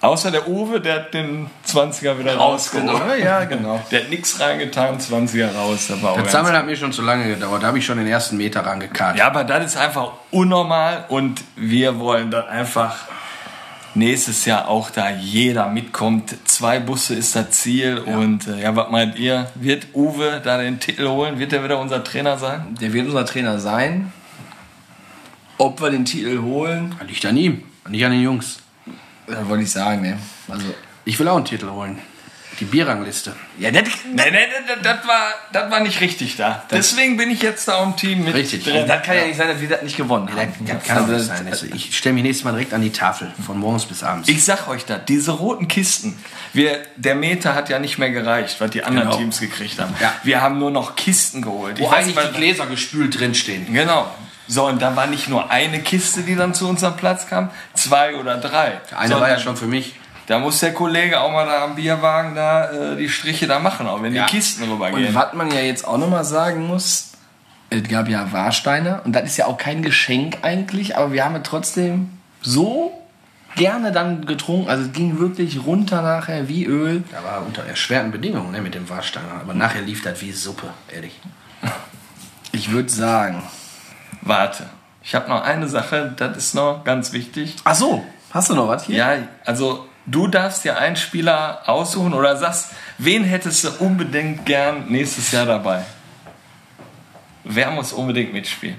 Außer der Uwe, der hat den 20er wieder rausgenommen. Ja, genau. Der hat nichts reingetan, 20er raus. Das Das Sammeln hat mir schon zu lange gedauert. Da habe ich schon den ersten Meter rangekarrt. Ja, aber das ist einfach unnormal und wir wollen dann einfach nächstes Jahr auch da jeder mitkommt. Zwei Busse ist das Ziel und äh, ja, was meint ihr? Wird Uwe da den Titel holen? Wird er wieder unser Trainer sein? Der wird unser Trainer sein. Ob wir den Titel holen, liegt an ihm, nicht an den Jungs. Da wollte ich sagen, ne? Also, Ich will auch einen Titel holen. Die Bierrangliste. ja, das, Nee, nee, nee, das war, das war nicht richtig da. Deswegen bin ich jetzt da im Team mit Richtig. drin. das kann ja nicht sein, dass wir das nicht gewonnen haben. Das kann doch nicht sein. Also ich stelle mich nächstes Mal direkt an die Tafel, von morgens bis abends. Ich sag euch das, diese roten Kisten, wir, der Meter hat ja nicht mehr gereicht, was die anderen Genau. Teams gekriegt haben. Ja. Wir haben nur noch Kisten geholt. Wo Ich weiß eigentlich nicht, die Gläser gespült drinstehen. Genau. So, und da war nicht nur eine Kiste, die dann zu unserem Platz kam, zwei oder drei. Eine war ja schon für mich. Da muss der Kollege auch mal da am Bierwagen da äh, die Striche da machen, auch wenn Ja. die Kisten Und rübergehen. was man ja jetzt auch nochmal sagen muss, es gab ja Warsteiner und das ist ja auch kein Geschenk eigentlich, aber wir haben es trotzdem so gerne dann getrunken. Also es ging wirklich runter nachher wie Öl. Da war unter erschwerten Bedingungen ne, mit dem Warsteiner. Aber nachher lief das wie Suppe, ehrlich. Ich würde sagen. Warte. Ich habe noch eine Sache, das ist noch ganz wichtig. Ach so, hast du noch was hier? Ja, also du darfst dir einen Spieler aussuchen oder sagst, wen hättest du unbedingt gern nächstes Jahr dabei? Wer muss unbedingt mitspielen?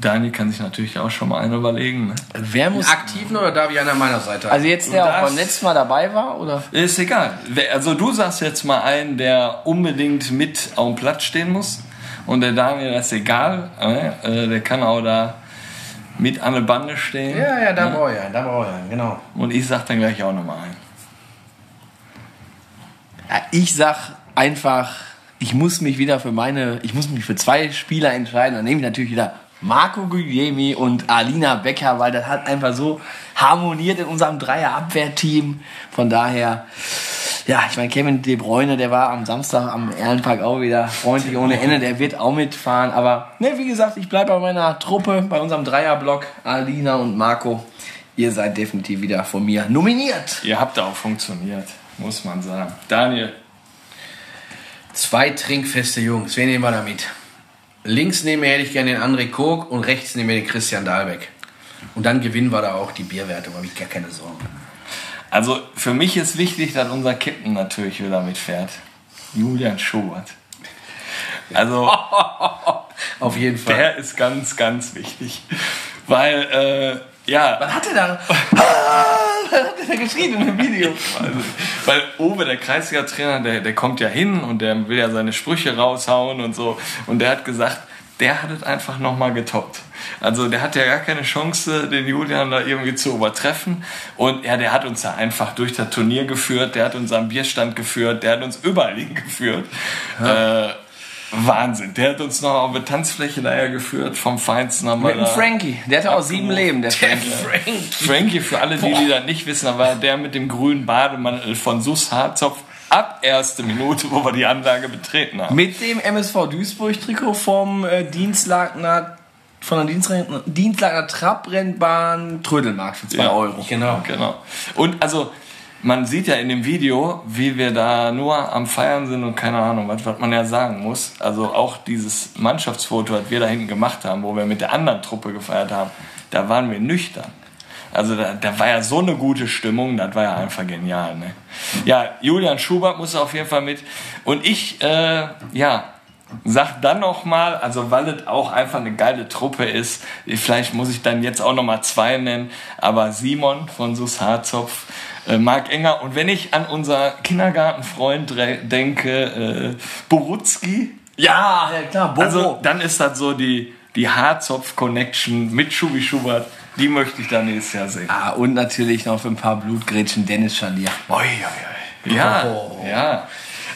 Daniel kann sich natürlich auch schon mal einen überlegen. Ne? Wer muss. Einen aktiven oder darf ich einen an meiner Seite? Also jetzt der auch beim letzten Mal dabei war, oder? Ist egal. Also du sagst jetzt mal einen, der unbedingt mit auf dem Platz stehen muss. Und der Daniel, das ist egal. Äh, der kann auch da mit an der Bande stehen. ja, ja, da brauche ich einen, da brauche ich einen, genau. Und ich sag dann gleich auch nochmal einen. Ja, ich sag einfach, ich muss mich wieder für meine, ich muss mich für zwei Spieler entscheiden. Dann nehme ich natürlich wieder Marco Guglielmi und Alina Becker, weil das hat einfach so harmoniert in unserem Dreier-Abwehrteam. Von daher, ja, ich meine, Kevin De Bruyne, der war am Samstag am Ehrenpark auch wieder freundlich ohne Ende, der wird auch mitfahren. Aber, ne, wie gesagt, ich bleibe bei meiner Truppe, bei unserem Dreierblock, Alina und Marco. Ihr seid definitiv wieder von mir nominiert. Ihr habt auch funktioniert, muss man sagen. Daniel, Zwei trinkfeste Jungs, wen nehmen wir da mit? Links neben mir hätte ich gerne den André Kog und rechts neben mir den Christian Dahlbeck. Und dann gewinnen wir da auch die Bierwerte, da habe ich gar keine Sorgen. also für mich ist wichtig, dass unser Captain natürlich wieder mitfährt. Julian Schubert. Also <laughs> Auf jeden Fall. der ist ganz, ganz wichtig. Weil, äh, ja, Was hat er da? <laughs> <laughs> Hat er in dem Video? Also, weil Owe, der Kreisliga-Trainer, der, der kommt ja hin und der will ja seine Sprüche raushauen und so. Und der hat gesagt, der hat es einfach nochmal getoppt. Also der hat ja gar keine Chance, den Julian da irgendwie zu übertreffen. Und ja, der hat uns da einfach durch das Turnier geführt, der hat uns am Bierstand geführt, der hat uns überall hingeführt. Äh, Wahnsinn. Der hat uns noch auf eine Tanzfläche daher geführt, vom Feinsten haben wir Mit dem Frankie. Der hatte auch sieben Leben, der Der Frankie. Frank. Frankie, für alle, die, die das nicht wissen, da war der mit dem grünen Bademantel von Sus Harzopf ab erste Minute, wo wir die Anlage betreten haben. Mit dem MSV Duisburg-Trikot vom äh, Dienstlagner, von der Dienstlag- Dienstlagner Trabrennbahn Trödelmarkt für 2 Ja. Euro. Genau. Genau. Und also, man sieht ja in dem Video, wie wir da nur am Feiern sind und keine Ahnung, was, was man ja sagen muss. Also auch dieses Mannschaftsfoto, das wir da hinten gemacht haben, wo wir mit der anderen Truppe gefeiert haben, da waren wir nüchtern. Also da, da war ja so eine gute Stimmung, das war ja einfach genial. Ne? Ja, Julian Schubert muss auf jeden Fall mit. Und ich, äh, ja, sag dann noch mal, also weil es auch einfach eine geile Truppe ist, vielleicht muss ich dann jetzt auch noch mal zwei nennen, aber Simon von Sus Harzopf, äh, Marc Enger und wenn ich an unser Kindergartenfreund denke, äh, Borutzki, Ja, ja klar, Bobo. also dann ist das so die, die Harzopf-Connection mit Schubi Schubert. Die möchte ich dann nächstes Jahr sehen. Ah, und natürlich noch für ein paar Blutgrätschen Dennis Schalier. Ja, ja.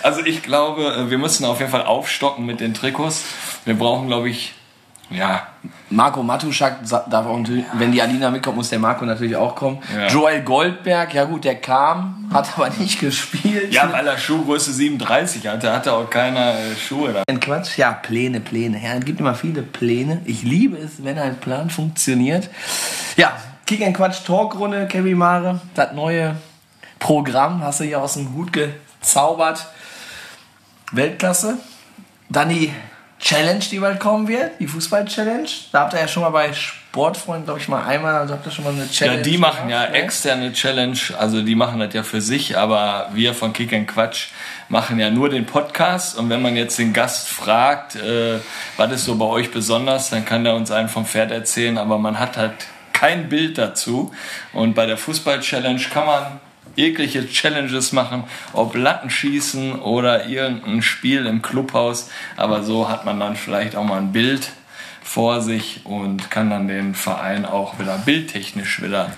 Also ich glaube, äh, wir müssen auf jeden Fall aufstocken mit den Trikots. Wir brauchen, glaube ich, ja, Marco Matuschak darf auch natürlich, wenn die Alina mitkommt, muss der Marco natürlich auch kommen. Ja. Joel Goldberg, ja gut, der kam, hat aber nicht gespielt. ja, weil er Schuhgröße 37 hatte, hatte auch keiner äh, Schuhe da. Ein Quatsch, ja, Pläne, Pläne. Ja, es gibt immer viele Pläne. Ich liebe es, wenn ein Plan funktioniert. Ja, Kick and Quatsch Talkrunde, Kevin Mare, das neue Programm hast du hier aus dem Hut gezaubert. Weltklasse. Dann die Challenge, die bald kommen wird, die Fußball-Challenge. Da habt ihr ja schon mal bei Sportfreund, glaube ich, mal einmal, also habt ihr schon mal eine Ja, Challenge. die machen ja gemacht, ne? externe Challenge, also die machen das ja für sich, aber wir von Kick and Quatsch machen ja nur den Podcast und wenn man jetzt den Gast fragt, äh, was ist so bei euch besonders, dann kann der uns einen vom Pferd erzählen, aber man hat halt kein Bild dazu und bei der Fußball-Challenge kann man jegliche Challenges machen, ob Lattenschießen oder irgendein Spiel im Clubhaus, aber so hat man dann vielleicht auch mal ein Bild vor sich und kann dann den Verein auch wieder bildtechnisch wieder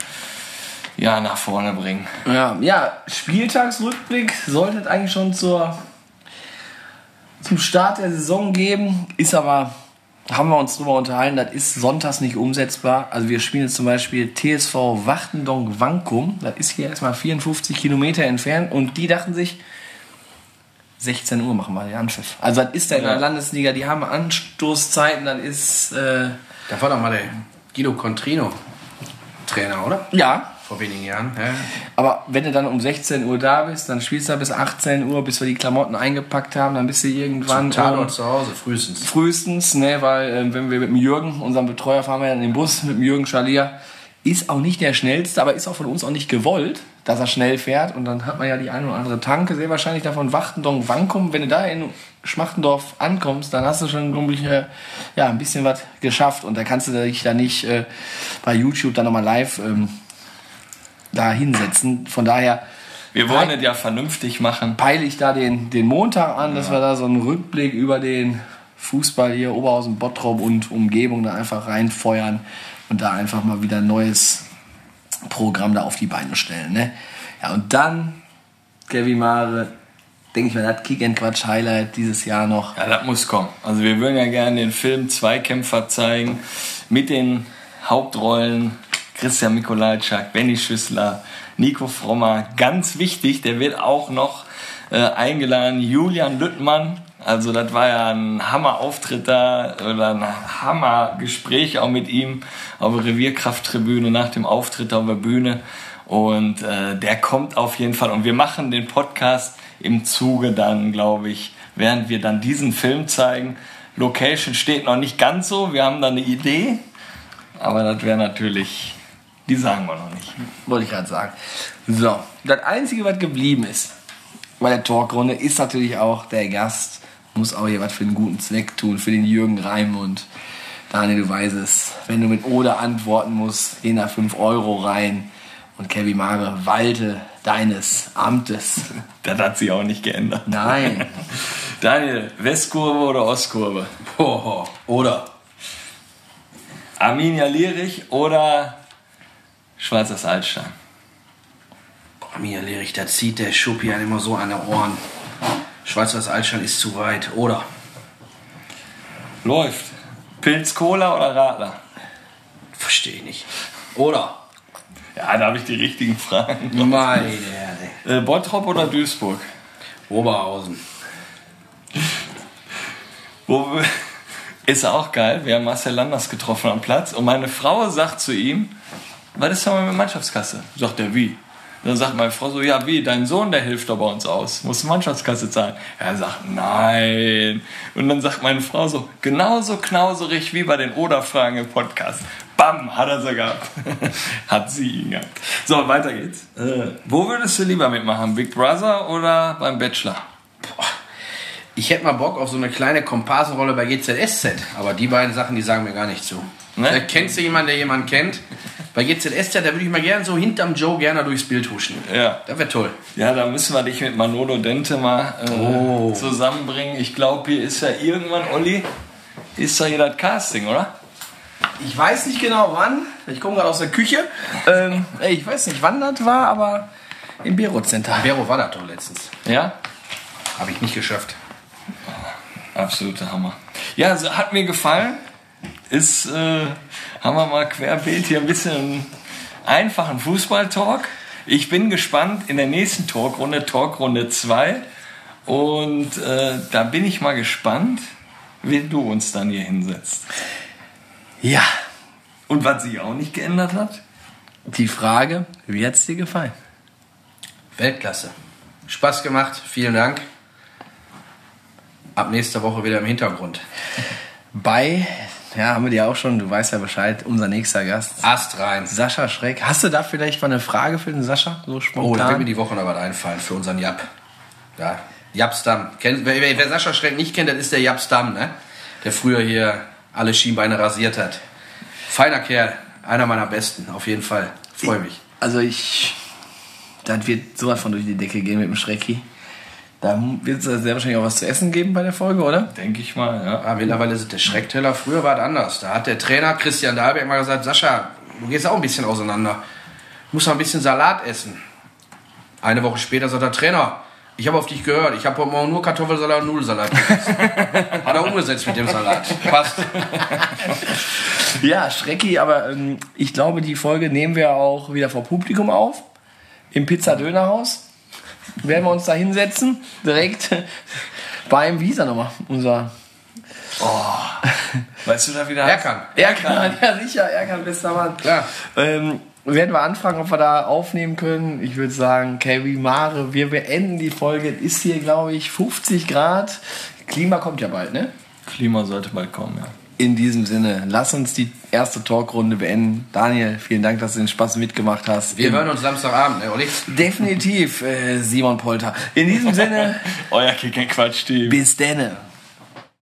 ja, nach vorne bringen. Ja, ja, Spieltagsrückblick sollte eigentlich schon zur, zum Start der Saison geben, ist aber, haben wir uns drüber unterhalten, das ist sonntags nicht umsetzbar. Also wir spielen jetzt zum Beispiel TSV Wachtendonk Wankum, das ist hier erstmal 54 Kilometer entfernt und die dachten sich, 16 Uhr machen wir den Anpfiff. Also das ist da in der Ja. Landesliga, die haben Anstoßzeiten, das ist, äh, Da war doch mal der Guido Contrino Trainer, oder? ja, Vor wenigen Jahren. Ja. Aber wenn du dann um 16 Uhr da bist, dann spielst du bis 18 Uhr, bis wir die Klamotten eingepackt haben, dann bist du irgendwann Tatort ähm, zu Hause, frühestens. frühestens, ne, weil äh, wenn wir mit dem Jürgen, unserem Betreuer, fahren wir dann in den Bus mit dem Jürgen Schalier, ist auch nicht der schnellste, aber ist auch von uns auch nicht gewollt, dass er schnell fährt und dann hat man ja die eine oder andere Tanke, sehr wahrscheinlich davon Wachtendorf Wankum. Wenn du da in Schmachtendorf ankommst, dann hast du schon, glaube ich, äh, ja, ein bisschen was geschafft und da kannst du dich da nicht äh, bei YouTube dann nochmal live ähm, da hinsetzen. Von daher Wir wollen es ja vernünftig machen. peile ich da den, den Montag an, dass wir da so einen Rückblick über den Fußball hier, Oberhausen, Bottrop und Umgebung da einfach reinfeuern und da einfach mal wieder ein neues Programm da auf die Beine stellen. Ne? Ja, und dann, Kevin Mare, denke ich mal, das Kick and Quatsch Highlight dieses Jahr noch. Ja, das muss kommen. Also wir würden ja gerne den Film Zweikämpfer zeigen mit den Hauptrollen Christian Mikolajczak, Benny Schüssler, Nico Frommer. Ganz wichtig, der wird auch noch äh, eingeladen, Julian Lüttmann. Also das war ja ein Hammer-Auftritt da oder ein Hammer-Gespräch auch mit ihm auf der Revierkrafttribüne nach dem Auftritt auf der Bühne. Und äh, der kommt auf jeden Fall. Und wir machen den Podcast im Zuge dann, glaube ich, während wir dann diesen Film zeigen. Location steht noch nicht ganz so. Wir haben da eine Idee. Aber das wäre natürlich, die sagen wir noch nicht. Wollte ich gerade sagen. So, das Einzige, was geblieben ist bei der Talkrunde, ist natürlich auch der Gast. Muss auch hier was für einen guten Zweck tun, für den Jürgen Raimund. Daniel, du weißt es, wenn du mit Oder antworten musst, geh nach 5 Euro rein. Und Kevin Mare, walte deines Amtes. <laughs> Das hat sich auch nicht geändert. Nein. <laughs> Daniel, Westkurve oder Ostkurve? Oh, oder? Arminia Lierich oder Schwarzes Altstein? Mir Lerich, da zieht der Schuppi einem immer so an den Ohren. Schweizer Altstein ist zu weit, oder? Läuft. Pilz Cola oder Radler? Verstehe ich nicht. Oder? Ja, da habe ich die richtigen Fragen. Meine Erde. Äh, Bottrop oder Duisburg? Oberhausen. Wo ist auch geil. Wir haben Marcel Landers getroffen am Platz und meine Frau sagt zu ihm, was ist mal mit Mannschaftskasse? Sagt er, wie? Dann sagt meine Frau so, ja wie, dein Sohn, der hilft doch bei uns aus, muss Mannschaftskasse zahlen. Er sagt, nein. Und dann sagt meine Frau so, genauso knauserig wie bei den Oder-Fragen im Podcast. Bam, hat er sie gehabt. <laughs> hat sie ihn gehabt. So, weiter geht's. Äh, wo würdest du lieber mitmachen, Big Brother oder beim Bachelor? Ich hätte mal Bock auf so eine kleine Komparsenrolle bei GZSZ, aber die beiden Sachen, die sagen mir gar nicht zu. Ne? Vielleicht kennst du jemanden, der jemanden kennt. Bei GZSZ, da würde ich mal gerne so hinterm Joe gerne durchs Bild huschen. Ja. Das wäre toll. Ja, da müssen wir dich mit Manolo Dente mal äh, Oh. zusammenbringen. Ich glaube, hier ist ja irgendwann, Olli, ist doch hier das Casting, oder? Ich weiß nicht genau wann. Ich komme gerade aus der Küche. Ähm, ich weiß nicht, wann das war, aber im Bero Center. Vero war das doch letztens. Ja? Habe ich nicht geschafft. Absoluter Hammer. Ja, also hat mir gefallen. Ist, äh, haben wir mal querbeet hier ein bisschen einfachen Fußball-Talk. Ich bin gespannt in der nächsten Talkrunde, Talkrunde 2. Und äh, da bin ich mal gespannt, wen du uns dann hier hinsetzt. Ja, Und was sich auch nicht geändert hat? die Frage, wie hat es dir gefallen? Weltklasse. Spaß gemacht. Vielen Dank. Ab nächster Woche wieder im Hintergrund. Bei, ja, haben wir dir auch schon, du weißt ja Bescheid, unser nächster Gast. Ast rein. Sascha Schreck. Hast du da vielleicht mal eine Frage für den Sascha? So Oh, da spontan? wird mir die Woche noch was einfallen für unseren Jap. Ja. Kennt, wer, wer Sascha Schreck nicht kennt, das ist der Japsdamm, ne? Der früher hier alle Schienbeine rasiert hat. Feiner Kerl. Einer meiner besten, auf jeden Fall. Freue mich. Also ich, das wird sowas von durch die Decke gehen mit dem Schrecki. Da wird es sehr wahrscheinlich auch was zu essen geben bei der Folge, oder? Denke ich mal, ja. Ah, mittlerweile ist es der Schreckteller. Früher war es anders. Da hat der Trainer Christian Dahlberg mal gesagt, Sascha, du gehst auch ein bisschen auseinander. Du musst mal ein bisschen Salat essen. Eine Woche später sagt der Trainer, ich habe auf dich gehört. Ich habe heute Morgen nur Kartoffelsalat und Nudelsalat gegessen. <laughs> hat er umgesetzt mit dem Salat. Passt. <laughs> Ja, Schrecki, aber ähm, ich glaube, die Folge nehmen wir auch wieder vor Publikum auf. Im Pizza-Dönerhaus. Werden wir uns da hinsetzen. Direkt beim, wie er nochmal? Unser Weißt du da wieder? <laughs> Erkan. Erkan, <laughs> ja sicher, Erkan, bester Mann. Klar. Ähm, werden wir anfragen, ob wir da aufnehmen können. Ich würde sagen, Kevin Mare, wir beenden die Folge. Es ist hier, glaube ich, 50 Grad. Klima kommt ja bald, ne? Klima sollte bald kommen, ja. In diesem Sinne, lass uns die erste Talkrunde beenden. Daniel, vielen Dank, dass du den Spaß mitgemacht hast. Wir hören uns Samstagabend, ne, Olli? Definitiv, äh, Simon Polter. In diesem Sinne, <laughs> Euer Kick Quatsch-Team. bis denne.